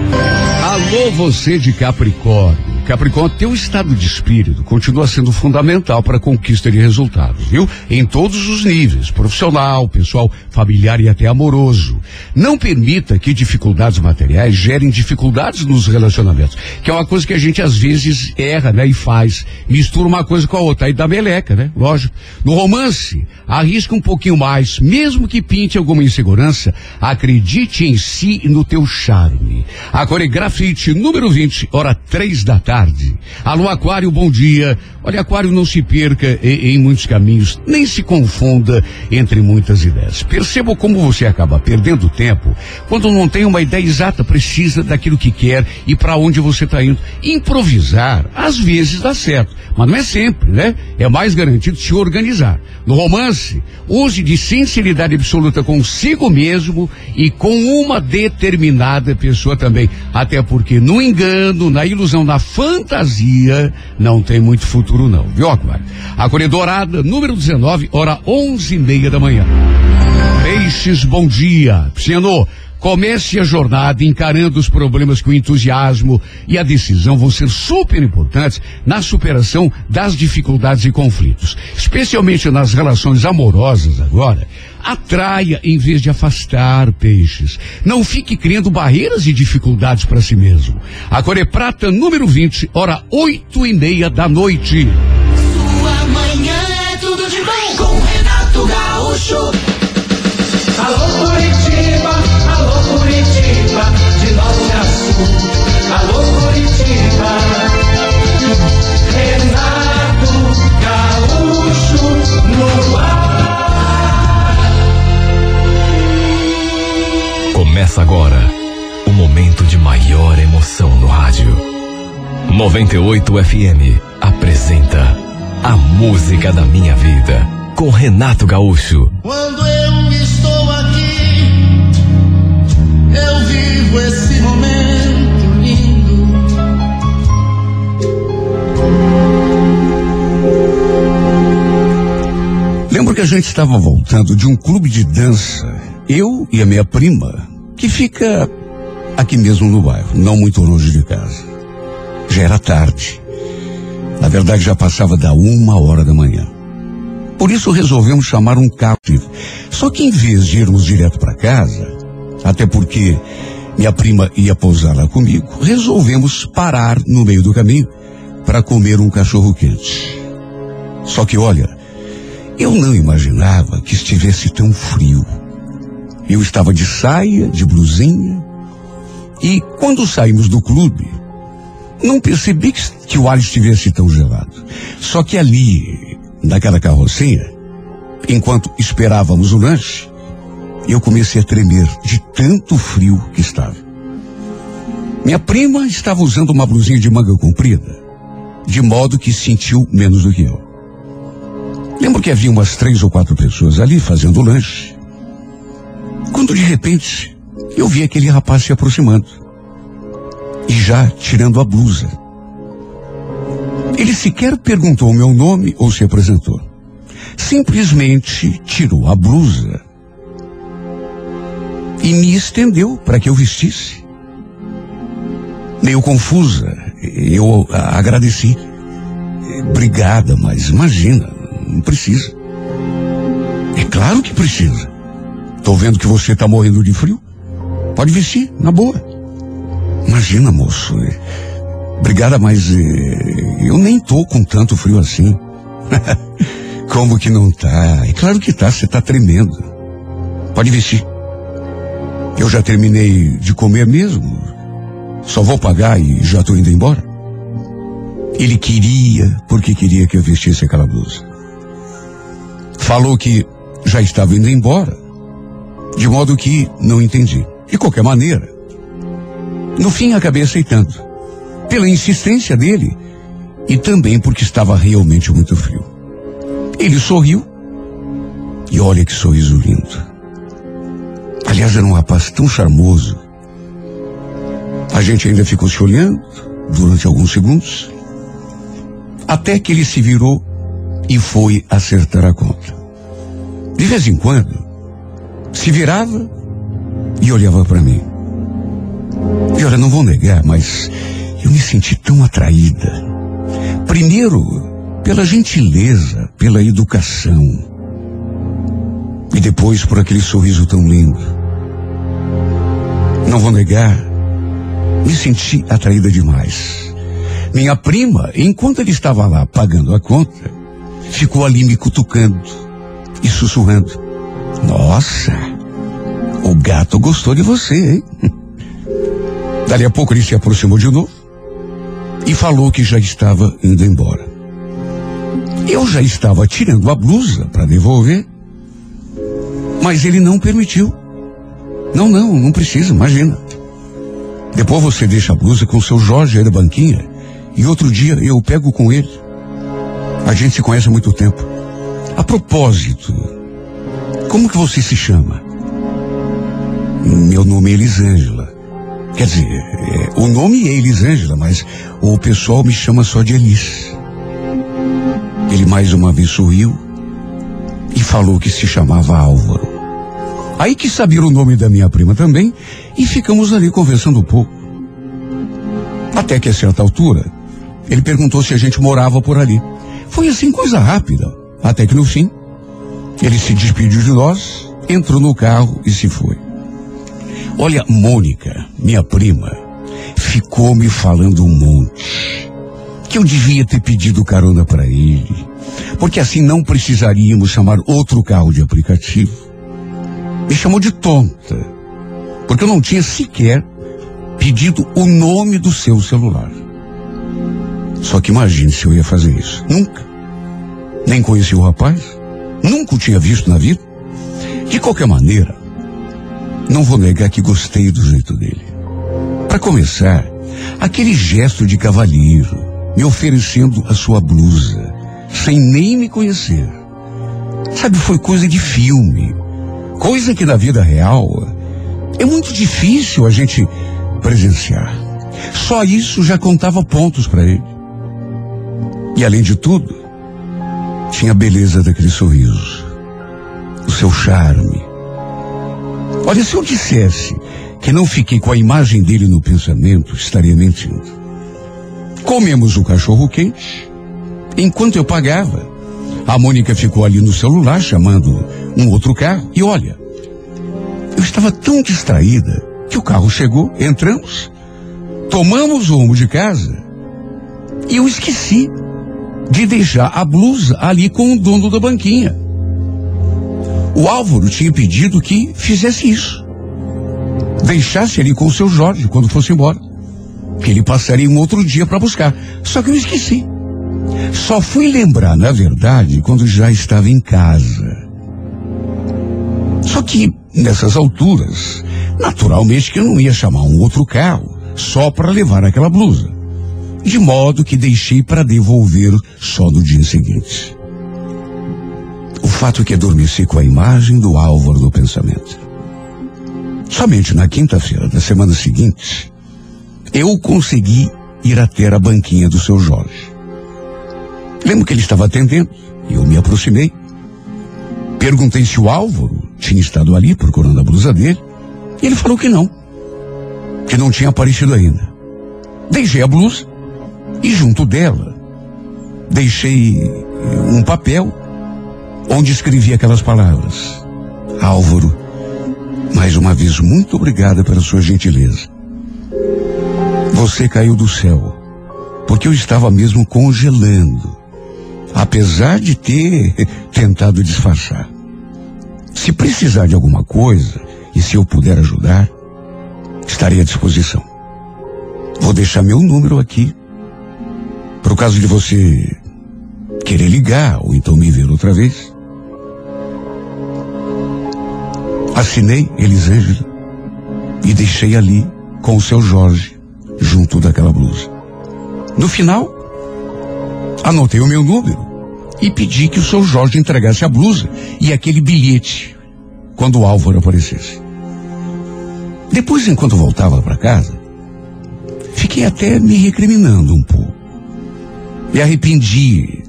Alô, você de Capricórnio. Capricórnio, teu estado de espírito continua sendo fundamental para a conquista de resultados, viu? Em todos os níveis, profissional, pessoal, familiar e até amoroso. Não permita que dificuldades materiais gerem dificuldades nos relacionamentos, que é uma coisa que a gente às vezes erra, né? E faz. Mistura uma coisa com a outra, aí dá meleca, né? Lógico. No romance, arrisca um pouquinho mais, mesmo que pinte alguma insegurança, acredite em si e no teu charme. A Coregrafite número 20, hora três da tarde. Alô, Aquário, bom dia. Olha, Aquário, não se perca em, em muitos caminhos, nem se confunda entre muitas ideias. Perceba como você acaba perdendo tempo quando não tem uma ideia exata, precisa daquilo que quer e para onde você está indo. Improvisar, às vezes dá certo, mas não é sempre, né? É mais garantido se organizar. No romance, use de sinceridade absoluta consigo mesmo e com uma determinada pessoa também. Até porque no engano, na ilusão, na fantasia, não tem muito futuro não, viu, Aquário? A Dourada, número 19, hora onze e meia da manhã. Peixes, bom dia. Pisciano, comece a jornada encarando os problemas com entusiasmo e a decisão vão ser super importantes na superação das dificuldades e conflitos, especialmente nas relações amorosas agora. Atraia em vez de afastar peixes. Não fique criando barreiras e dificuldades para si mesmo. A Core Prata, número 20, hora oito e meia da noite. 98 FM apresenta A Música da Minha Vida com Renato Gaúcho. Quando eu estou aqui, eu vivo esse momento lindo. Lembro que a gente estava voltando de um clube de dança, eu e a minha prima, que fica aqui mesmo no bairro, não muito longe de casa. Já era tarde. Na verdade, já passava da uma hora da manhã. Por isso resolvemos chamar um carro. Só que em vez de irmos direto para casa, até porque minha prima ia pousar lá comigo, resolvemos parar no meio do caminho para comer um cachorro quente. Só que olha, eu não imaginava que estivesse tão frio. Eu estava de saia, de blusinha, e quando saímos do clube, não percebi que, que o ar estivesse tão gelado. Só que ali, naquela carrocinha, enquanto esperávamos o lanche, eu comecei a tremer de tanto frio que estava. Minha prima estava usando uma blusinha de manga comprida, de modo que sentiu menos do que eu. Lembro que havia umas três ou quatro pessoas ali fazendo lanche. Quando de repente eu vi aquele rapaz se aproximando e já tirando a blusa. Ele sequer perguntou o meu nome ou se apresentou. Simplesmente tirou a blusa e me estendeu para que eu vestisse. Meio confusa, eu agradeci. Obrigada, mas imagina, não precisa. É claro que precisa. Tô vendo que você tá morrendo de frio. Pode vestir, na boa. Imagina, moço. Obrigada, mas eu nem tô com tanto frio assim. <laughs> Como que não tá? É claro que tá, você tá tremendo. Pode vestir. Eu já terminei de comer mesmo. Só vou pagar e já tô indo embora. Ele queria, porque queria que eu vestisse aquela blusa. Falou que já estava indo embora. De modo que não entendi. De qualquer maneira, no fim acabei aceitando. Pela insistência dele e também porque estava realmente muito frio. Ele sorriu e olha que sorriso lindo. Aliás, era um rapaz tão charmoso. A gente ainda ficou se olhando durante alguns segundos, até que ele se virou e foi acertar a conta. De vez em quando, se virava e olhava para mim. E olha, não vou negar, mas eu me senti tão atraída. Primeiro, pela gentileza, pela educação. E depois por aquele sorriso tão lindo. Não vou negar, me senti atraída demais. Minha prima, enquanto ele estava lá pagando a conta, ficou ali me cutucando e sussurrando. Nossa, o gato gostou de você, hein? Dali a pouco ele se aproximou de novo e falou que já estava indo embora. Eu já estava tirando a blusa para devolver, mas ele não permitiu. Não, não, não precisa, imagina. Depois você deixa a blusa com o seu Jorge aí da banquinha e outro dia eu pego com ele. A gente se conhece há muito tempo. A propósito, como que você se chama? Meu nome é Elisângela. Quer dizer, é, o nome é Elisângela, mas o pessoal me chama só de Elis. Ele mais uma vez sorriu e falou que se chamava Álvaro. Aí que sabia o nome da minha prima também e ficamos ali conversando um pouco. Até que a certa altura, ele perguntou se a gente morava por ali. Foi assim coisa rápida, até que no fim, ele se despediu de nós, entrou no carro e se foi. Olha, Mônica, minha prima, ficou me falando um monte. Que eu devia ter pedido carona para ele. Porque assim não precisaríamos chamar outro carro de aplicativo. Me chamou de tonta. Porque eu não tinha sequer pedido o nome do seu celular. Só que imagine se eu ia fazer isso. Nunca. Nem conheci o rapaz. Nunca o tinha visto na vida. De qualquer maneira, não vou negar que gostei do jeito dele. Para começar, aquele gesto de cavalheiro, me oferecendo a sua blusa, sem nem me conhecer. Sabe, foi coisa de filme. Coisa que na vida real é muito difícil a gente presenciar. Só isso já contava pontos para ele. E além de tudo, tinha a beleza daquele sorriso, o seu charme. Olha, se eu dissesse que não fiquei com a imagem dele no pensamento, estaria mentindo. Comemos o cachorro quente. Enquanto eu pagava, a Mônica ficou ali no celular chamando um outro carro. E olha, eu estava tão distraída que o carro chegou, entramos, tomamos o rumo de casa e eu esqueci de deixar a blusa ali com o dono da banquinha. O Álvaro tinha pedido que fizesse isso. Deixasse ele com o seu Jorge quando fosse embora. Que ele passaria um outro dia para buscar. Só que eu esqueci. Só fui lembrar, na verdade, quando já estava em casa. Só que, nessas alturas, naturalmente que eu não ia chamar um outro carro só para levar aquela blusa. De modo que deixei para devolver só no dia seguinte. O fato é que adormeci com a imagem do Álvaro no pensamento. Somente na quinta-feira da semana seguinte, eu consegui ir até a banquinha do seu Jorge. Lembro que ele estava atendendo e eu me aproximei. Perguntei se o Álvaro tinha estado ali procurando a blusa dele e ele falou que não, que não tinha aparecido ainda. Deixei a blusa e junto dela deixei um papel onde escrevi aquelas palavras. Álvaro, mais uma vez, muito obrigada pela sua gentileza. Você caiu do céu, porque eu estava mesmo congelando, apesar de ter <laughs> tentado disfarçar. Se precisar de alguma coisa, e se eu puder ajudar, estarei à disposição. Vou deixar meu número aqui, para o caso de você querer ligar ou então me ver outra vez. Assinei Elisângela e deixei ali com o seu Jorge junto daquela blusa. No final, anotei o meu número e pedi que o seu Jorge entregasse a blusa e aquele bilhete quando o Álvaro aparecesse. Depois, enquanto voltava para casa, fiquei até me recriminando um pouco. Me arrependi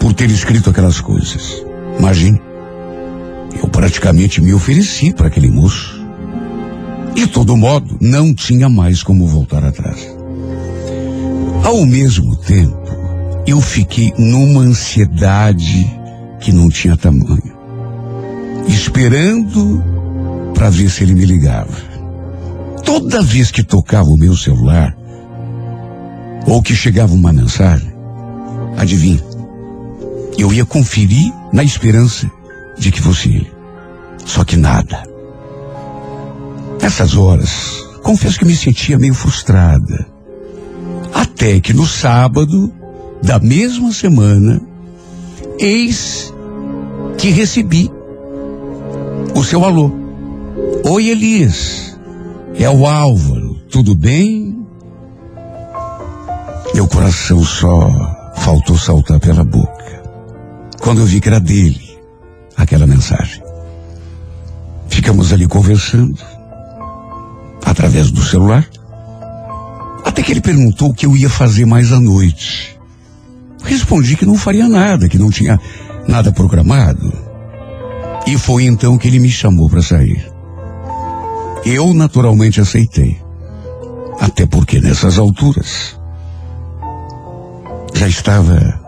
por ter escrito aquelas coisas. Imagine, eu praticamente me ofereci para aquele moço. De todo modo, não tinha mais como voltar atrás. Ao mesmo tempo, eu fiquei numa ansiedade que não tinha tamanho, esperando para ver se ele me ligava. Toda vez que tocava o meu celular, ou que chegava uma mensagem, adivinha, eu ia conferir na esperança de que fosse ele. Só que nada. Nessas horas, confesso que me sentia meio frustrada. Até que no sábado da mesma semana, eis que recebi o seu alô. Oi, Elias. É o Álvaro. Tudo bem? Meu coração só faltou saltar pela boca. Quando eu vi que era dele, aquela mensagem. Ficamos ali conversando, através do celular, até que ele perguntou o que eu ia fazer mais à noite. Respondi que não faria nada, que não tinha nada programado. E foi então que ele me chamou para sair. Eu naturalmente aceitei. Até porque nessas alturas já estava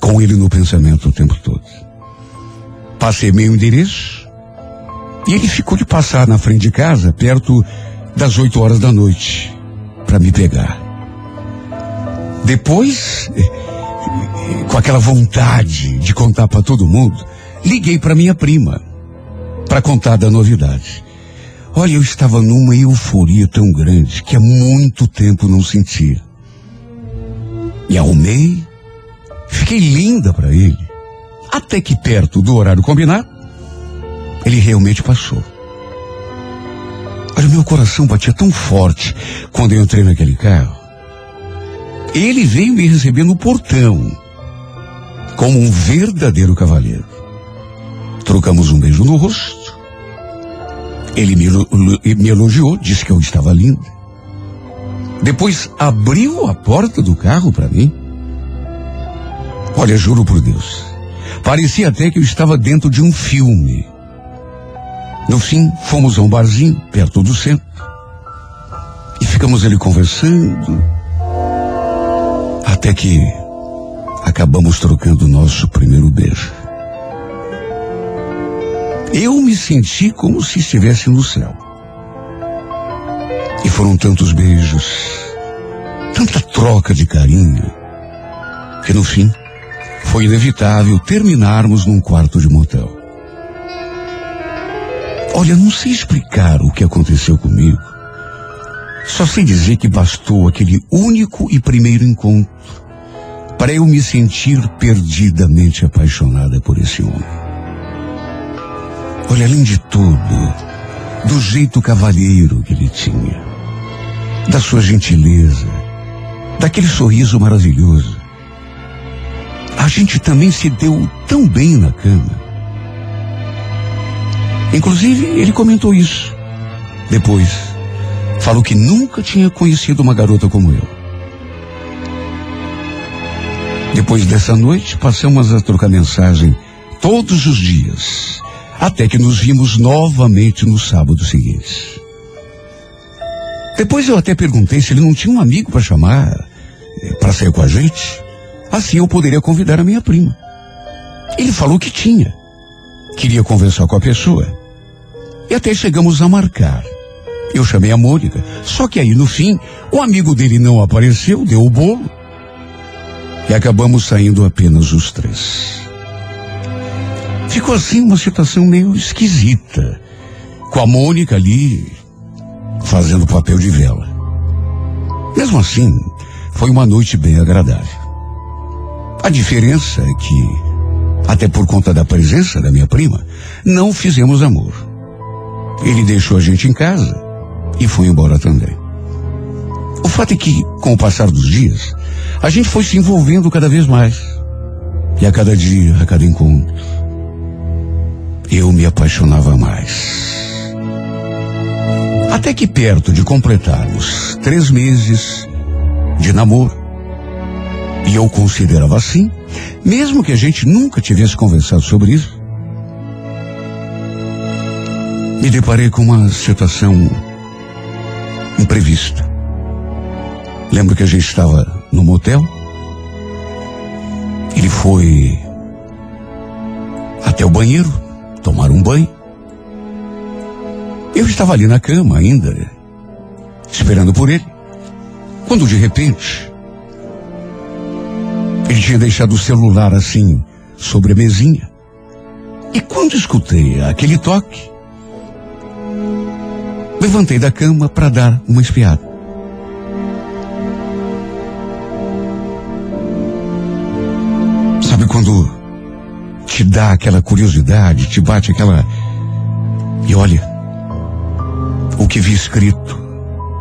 com ele no pensamento o tempo todo. Passei meu endereço e ele ficou de passar na frente de casa perto das oito horas da noite para me pegar. Depois, <laughs> com aquela vontade de contar para todo mundo, liguei para minha prima para contar da novidade. Olha, eu estava numa euforia tão grande que há muito tempo não sentia. Me arrumei, fiquei linda para ele. Até que perto do horário combinado, ele realmente passou. Olha, meu coração batia tão forte quando eu entrei naquele carro. Ele veio me receber no portão, como um verdadeiro cavalheiro. Trocamos um beijo no rosto. Ele me elogiou, disse que eu estava linda. Depois abriu a porta do carro para mim. Olha, juro por Deus, parecia até que eu estava dentro de um filme. No fim, fomos a um barzinho perto do centro. E ficamos ali conversando. Até que acabamos trocando o nosso primeiro beijo. Eu me senti como se estivesse no céu. E foram tantos beijos, tanta troca de carinho, que no fim foi inevitável terminarmos num quarto de motel. Olha, não sei explicar o que aconteceu comigo. Só sei dizer que bastou aquele único e primeiro encontro para eu me sentir perdidamente apaixonada por esse homem. Olha, além de tudo, do jeito cavalheiro que ele tinha, da sua gentileza, daquele sorriso maravilhoso, a gente também se deu tão bem na cama. Inclusive, ele comentou isso. Depois, falou que nunca tinha conhecido uma garota como eu. Depois dessa noite, passamos a trocar mensagem todos os dias, até que nos vimos novamente no sábado seguinte. Depois eu até perguntei se ele não tinha um amigo para chamar, para sair com a gente. Assim eu poderia convidar a minha prima. Ele falou que tinha. Queria conversar com a pessoa. E até chegamos a marcar. Eu chamei a Mônica, só que aí no fim, o amigo dele não apareceu, deu o bolo. E acabamos saindo apenas os três. Ficou assim uma situação meio esquisita. Com a Mônica ali fazendo papel de vela. Mesmo assim, foi uma noite bem agradável. A diferença é que, até por conta da presença da minha prima, não fizemos amor. Ele deixou a gente em casa e foi embora também. O fato é que, com o passar dos dias, a gente foi se envolvendo cada vez mais. E a cada dia, a cada encontro, eu me apaixonava mais. Até que perto de completarmos três meses de namoro, e eu considerava assim, mesmo que a gente nunca tivesse conversado sobre isso, me deparei com uma situação imprevista. Lembro que a gente estava no motel. Ele foi até o banheiro tomar um banho. Eu estava ali na cama ainda, esperando por ele. Quando de repente, ele tinha deixado o celular assim, sobre a mesinha. E quando escutei aquele toque, levantei da cama para dar uma espiada. Sabe quando te dá aquela curiosidade, te bate aquela. E olha, o que vi escrito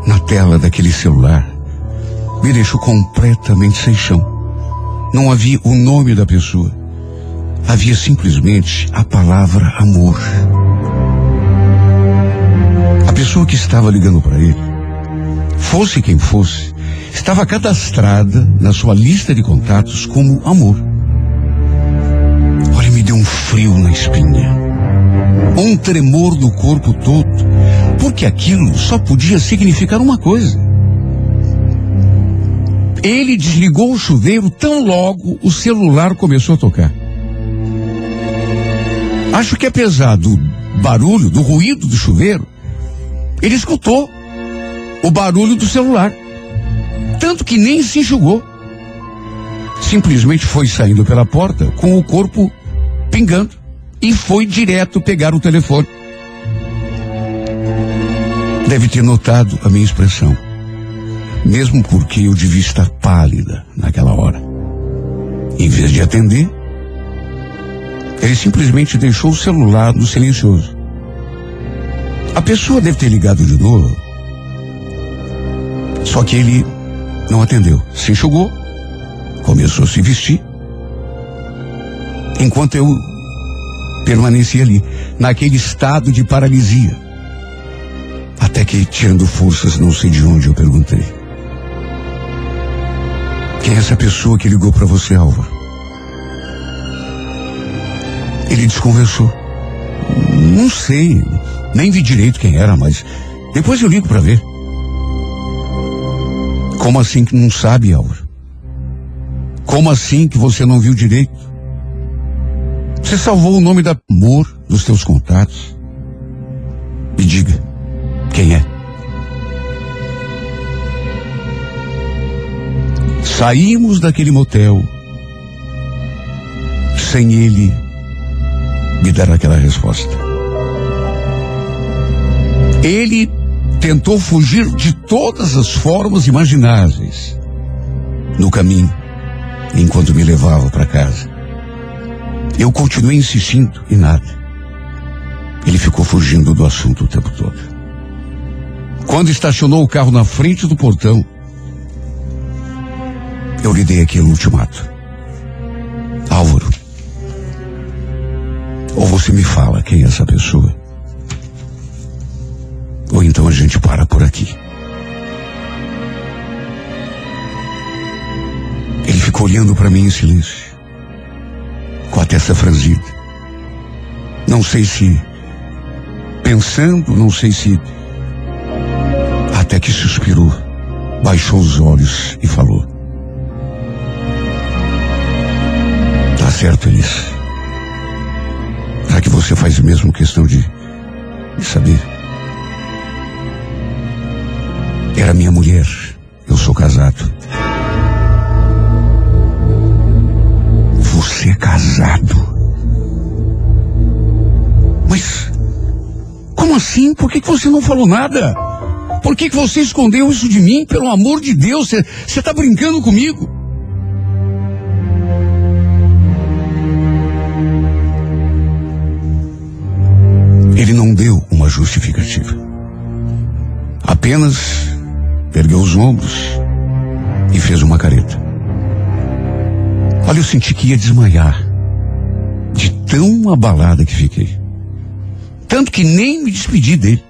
na tela daquele celular me deixou completamente sem chão. Não havia o nome da pessoa. Havia simplesmente a palavra amor. A pessoa que estava ligando para ele, fosse quem fosse, estava cadastrada na sua lista de contatos como amor. Olha, me deu um frio na espinha. Um tremor no corpo todo, porque aquilo só podia significar uma coisa. Ele desligou o chuveiro tão logo o celular começou a tocar. Acho que apesar do barulho, do ruído do chuveiro, ele escutou o barulho do celular. Tanto que nem se enxugou. Simplesmente foi saindo pela porta com o corpo pingando e foi direto pegar o telefone. Deve ter notado a minha expressão. Mesmo porque eu devia estar pálida naquela hora. Em vez de atender, ele simplesmente deixou o celular no silencioso. A pessoa deve ter ligado de novo. Só que ele não atendeu. Se enxugou, começou a se vestir. Enquanto eu permaneci ali, naquele estado de paralisia. Até que, tirando forças, não sei de onde, eu perguntei. Quem é essa pessoa que ligou para você, Álvaro? Ele desconversou. Não sei, nem vi direito quem era, mas depois eu ligo para ver. Como assim que não sabe, Álvaro? Como assim que você não viu direito? Você salvou o nome da amor dos teus contatos? Me diga, quem é? Saímos daquele motel sem ele me dar aquela resposta. Ele tentou fugir de todas as formas imagináveis no caminho, enquanto me levava para casa. Eu continuei insistindo e nada. Ele ficou fugindo do assunto o tempo todo. Quando estacionou o carro na frente do portão, eu lhe dei aquele ultimato. Álvaro, ou você me fala quem é essa pessoa, ou então a gente para por aqui. Ele ficou olhando para mim em silêncio, com a testa franzida. Não sei se pensando, não sei se até que suspirou, baixou os olhos e falou: certo, Elis. Será que você faz mesmo questão de, de saber? Era minha mulher. Eu sou casado. Você é casado? Mas como assim? Por que, que você não falou nada? Por que, que você escondeu isso de mim? Pelo amor de Deus, você está brincando comigo? Justificativa. Apenas ergueu os ombros e fez uma careta. Olha, eu senti que ia desmaiar. De tão abalada que fiquei. Tanto que nem me despedi dele.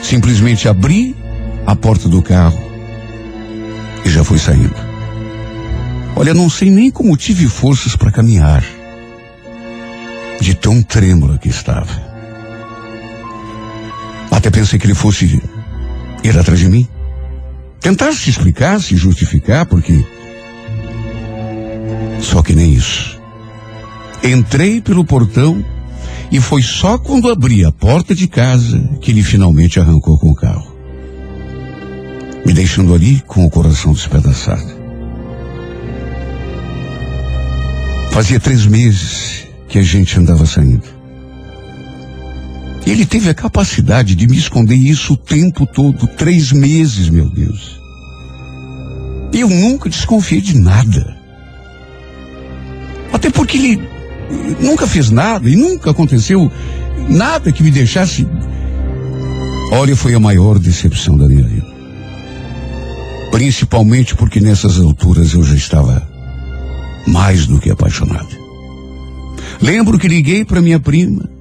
Simplesmente abri a porta do carro e já fui saindo. Olha, não sei nem como tive forças para caminhar. De tão trêmula que estava. Até pensei que ele fosse ir atrás de mim. Tentar se explicar, se justificar, porque. Só que nem isso. Entrei pelo portão e foi só quando abri a porta de casa que ele finalmente arrancou com o carro. Me deixando ali com o coração despedaçado. Fazia três meses que a gente andava saindo. Ele teve a capacidade de me esconder isso o tempo todo, três meses, meu Deus. Eu nunca desconfiei de nada. Até porque ele nunca fez nada e nunca aconteceu nada que me deixasse. Olha, foi a maior decepção da minha vida. Principalmente porque nessas alturas eu já estava mais do que apaixonado. Lembro que liguei para minha prima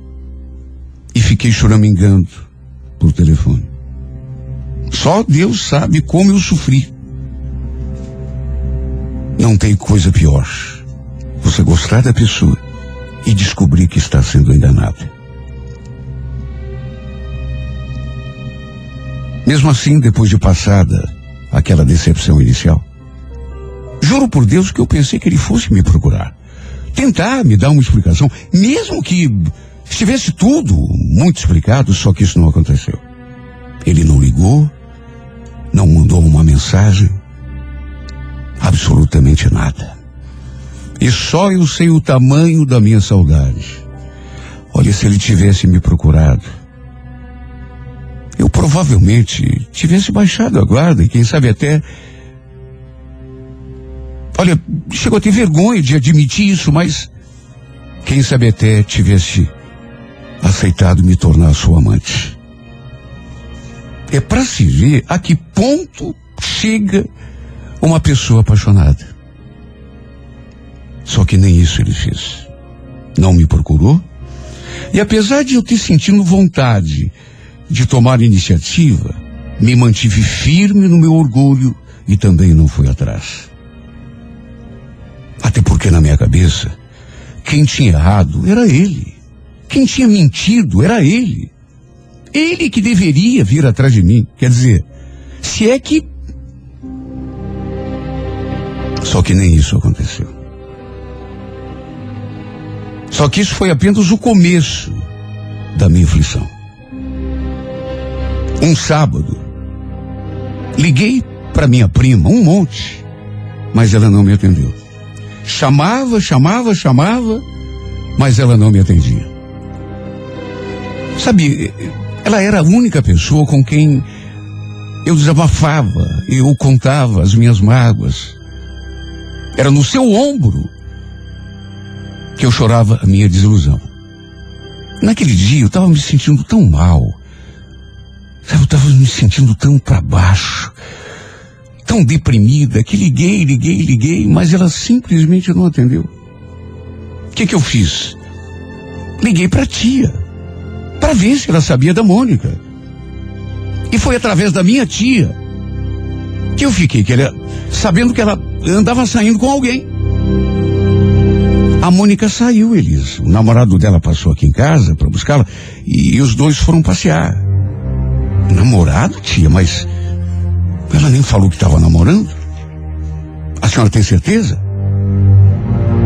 e fiquei choramingando por telefone. Só Deus sabe como eu sofri. Não tem coisa pior. Você gostar da pessoa e descobrir que está sendo enganado. Mesmo assim, depois de passada aquela decepção inicial, juro por Deus que eu pensei que ele fosse me procurar. Tentar me dar uma explicação, mesmo que estivesse tudo muito explicado, só que isso não aconteceu. Ele não ligou, não mandou uma mensagem, absolutamente nada. E só eu sei o tamanho da minha saudade. Olha, se ele tivesse me procurado, eu provavelmente tivesse baixado a guarda e quem sabe até. Olha, chegou a ter vergonha de admitir isso, mas quem sabe até tivesse aceitado me tornar sua amante. É para se ver a que ponto chega uma pessoa apaixonada. Só que nem isso ele fez. Não me procurou. E apesar de eu ter sentido vontade de tomar iniciativa, me mantive firme no meu orgulho e também não fui atrás. Até porque na minha cabeça, quem tinha errado era ele. Quem tinha mentido era ele. Ele que deveria vir atrás de mim. Quer dizer, se é que. Só que nem isso aconteceu. Só que isso foi apenas o começo da minha aflição. Um sábado, liguei para minha prima, um monte, mas ela não me atendeu. Chamava, chamava, chamava, mas ela não me atendia. Sabe, ela era a única pessoa com quem eu desabafava, eu contava as minhas mágoas. Era no seu ombro que eu chorava a minha desilusão. Naquele dia eu estava me sentindo tão mal. Sabe, eu estava me sentindo tão para baixo, tão deprimida, que liguei, liguei, liguei, mas ela simplesmente não atendeu. O que que eu fiz? Liguei para tia para ver se ela sabia da Mônica. E foi através da minha tia que eu fiquei que ela, sabendo que ela andava saindo com alguém. A Mônica saiu, Elis. O namorado dela passou aqui em casa para buscá-la e, e os dois foram passear. Namorado, tia, mas ela nem falou que estava namorando. A senhora tem certeza?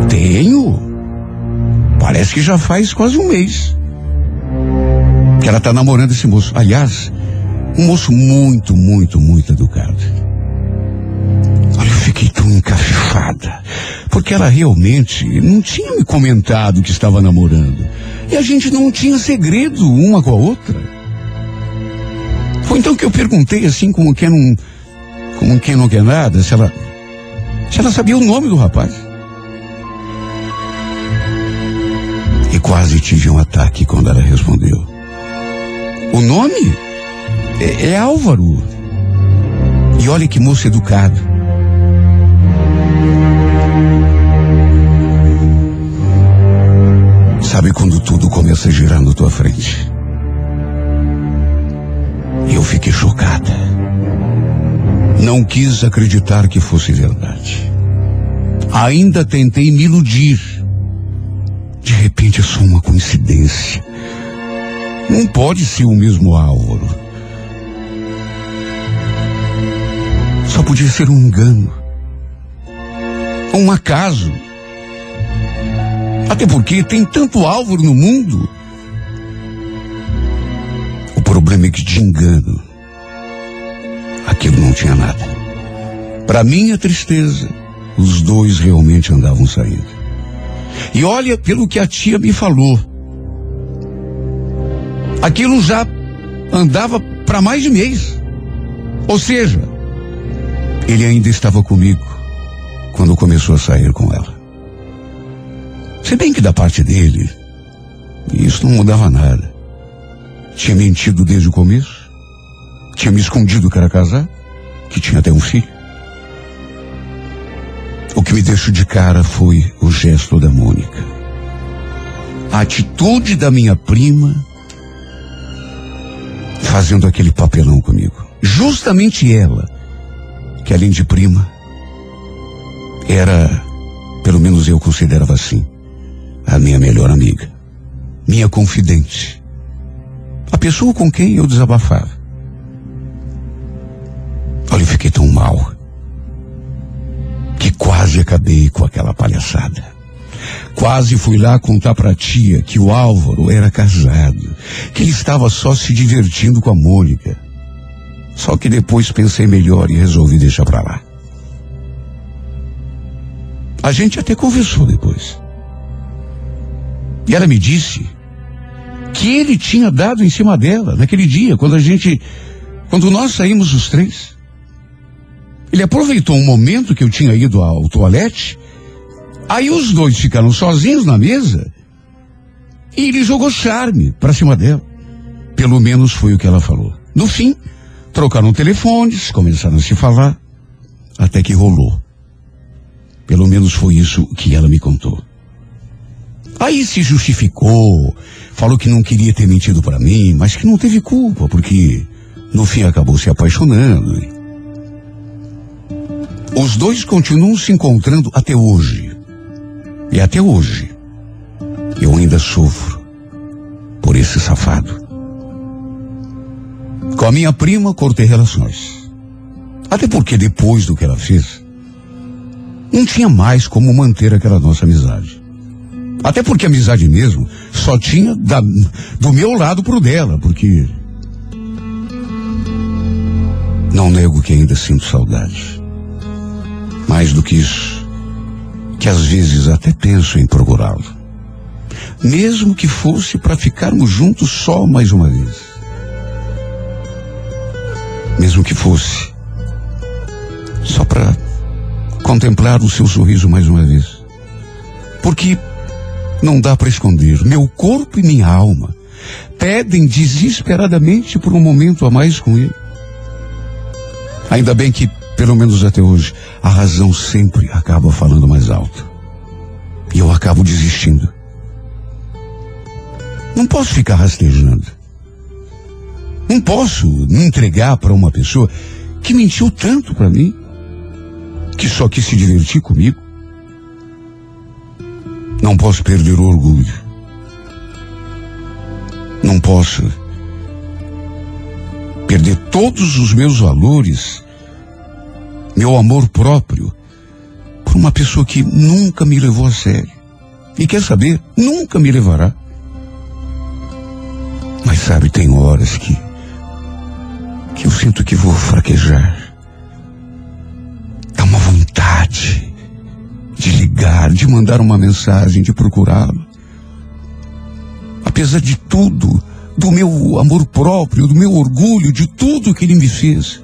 Tenho. Parece que já faz quase um mês que ela está namorando esse moço. Aliás, um moço muito, muito, muito educado. Olha, eu fiquei tão encafifada. Porque ela realmente não tinha me comentado que estava namorando. E a gente não tinha segredo uma com a outra. Foi então que eu perguntei assim, como quem não, como quem não quer nada, se ela, se ela sabia o nome do rapaz. E quase tive um ataque quando ela respondeu. O nome é, é Álvaro. E olha que moço educado. Sabe quando tudo começa a girar na tua frente? Eu fiquei chocada. Não quis acreditar que fosse verdade. Ainda tentei me iludir. De repente é só uma coincidência. Não pode ser o mesmo Álvaro. Só podia ser um engano. Um acaso. Até porque tem tanto Álvaro no mundo. O problema é que de engano, aquilo não tinha nada. Para minha tristeza, os dois realmente andavam saindo. E olha pelo que a tia me falou. Aquilo já andava para mais de mês. Ou seja, ele ainda estava comigo quando começou a sair com ela. Se bem que da parte dele, isso não mudava nada. Tinha mentido desde o começo. Tinha me escondido que era casar, que tinha até um filho. O que me deixou de cara foi o gesto da Mônica. A atitude da minha prima fazendo aquele papelão comigo. Justamente ela, que além de prima, era, pelo menos eu considerava assim, a minha melhor amiga, minha confidente, a pessoa com quem eu desabafava. Olha, eu fiquei tão mal que quase acabei com aquela palhaçada. Quase fui lá contar pra tia que o Álvaro era casado, que ele estava só se divertindo com a Mônica. Só que depois pensei melhor e resolvi deixar pra lá. A gente até conversou depois. E ela me disse que ele tinha dado em cima dela naquele dia, quando a gente. Quando nós saímos os três. Ele aproveitou um momento que eu tinha ido ao toalete. Aí os dois ficaram sozinhos na mesa. E ele jogou charme pra cima dela. Pelo menos foi o que ela falou. No fim, trocaram telefones, começaram a se falar. Até que rolou. Pelo menos foi isso que ela me contou. Aí se justificou, falou que não queria ter mentido para mim, mas que não teve culpa, porque no fim acabou se apaixonando. Os dois continuam se encontrando até hoje. E até hoje, eu ainda sofro por esse safado. Com a minha prima, cortei relações. Até porque depois do que ela fez, não tinha mais como manter aquela nossa amizade. Até porque amizade mesmo só tinha da, do meu lado pro dela, porque. Não nego que ainda sinto saudade. Mais do que isso, que às vezes até penso em procurá-lo. Mesmo que fosse para ficarmos juntos só mais uma vez. Mesmo que fosse só para contemplar o seu sorriso mais uma vez. Porque não dá para esconder. Meu corpo e minha alma pedem desesperadamente por um momento a mais com ele. Ainda bem que, pelo menos até hoje, a razão sempre acaba falando mais alto. E eu acabo desistindo. Não posso ficar rastejando. Não posso me entregar para uma pessoa que mentiu tanto para mim, que só quis se divertir comigo. Não posso perder o orgulho. Não posso perder todos os meus valores, meu amor próprio, por uma pessoa que nunca me levou a sério. E quer saber? Nunca me levará. Mas sabe, tem horas que que eu sinto que vou fraquejar. Dá uma vontade de ligar, de mandar uma mensagem, de procurá-lo. Apesar de tudo, do meu amor próprio, do meu orgulho, de tudo que ele me fez,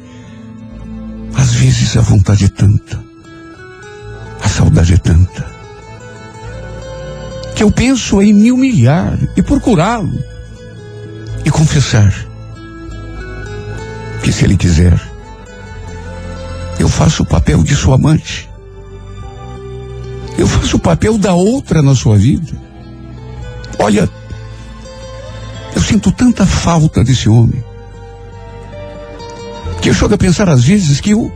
às vezes a vontade é tanta, a saudade é tanta, que eu penso em me humilhar e procurá-lo e confessar que se ele quiser, eu faço o papel de sua amante. Eu faço o papel da outra na sua vida. Olha, eu sinto tanta falta desse homem. Que eu chego a pensar às vezes que eu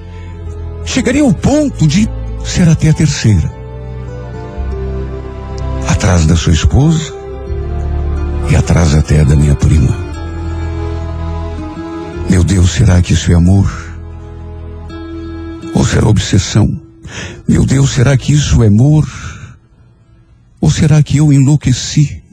chegaria ao ponto de ser até a terceira. Atrás da sua esposa e atrás até da minha prima. Meu Deus, será que isso é amor? Ou será obsessão? Meu Deus, será que isso é amor? Ou será que eu enlouqueci?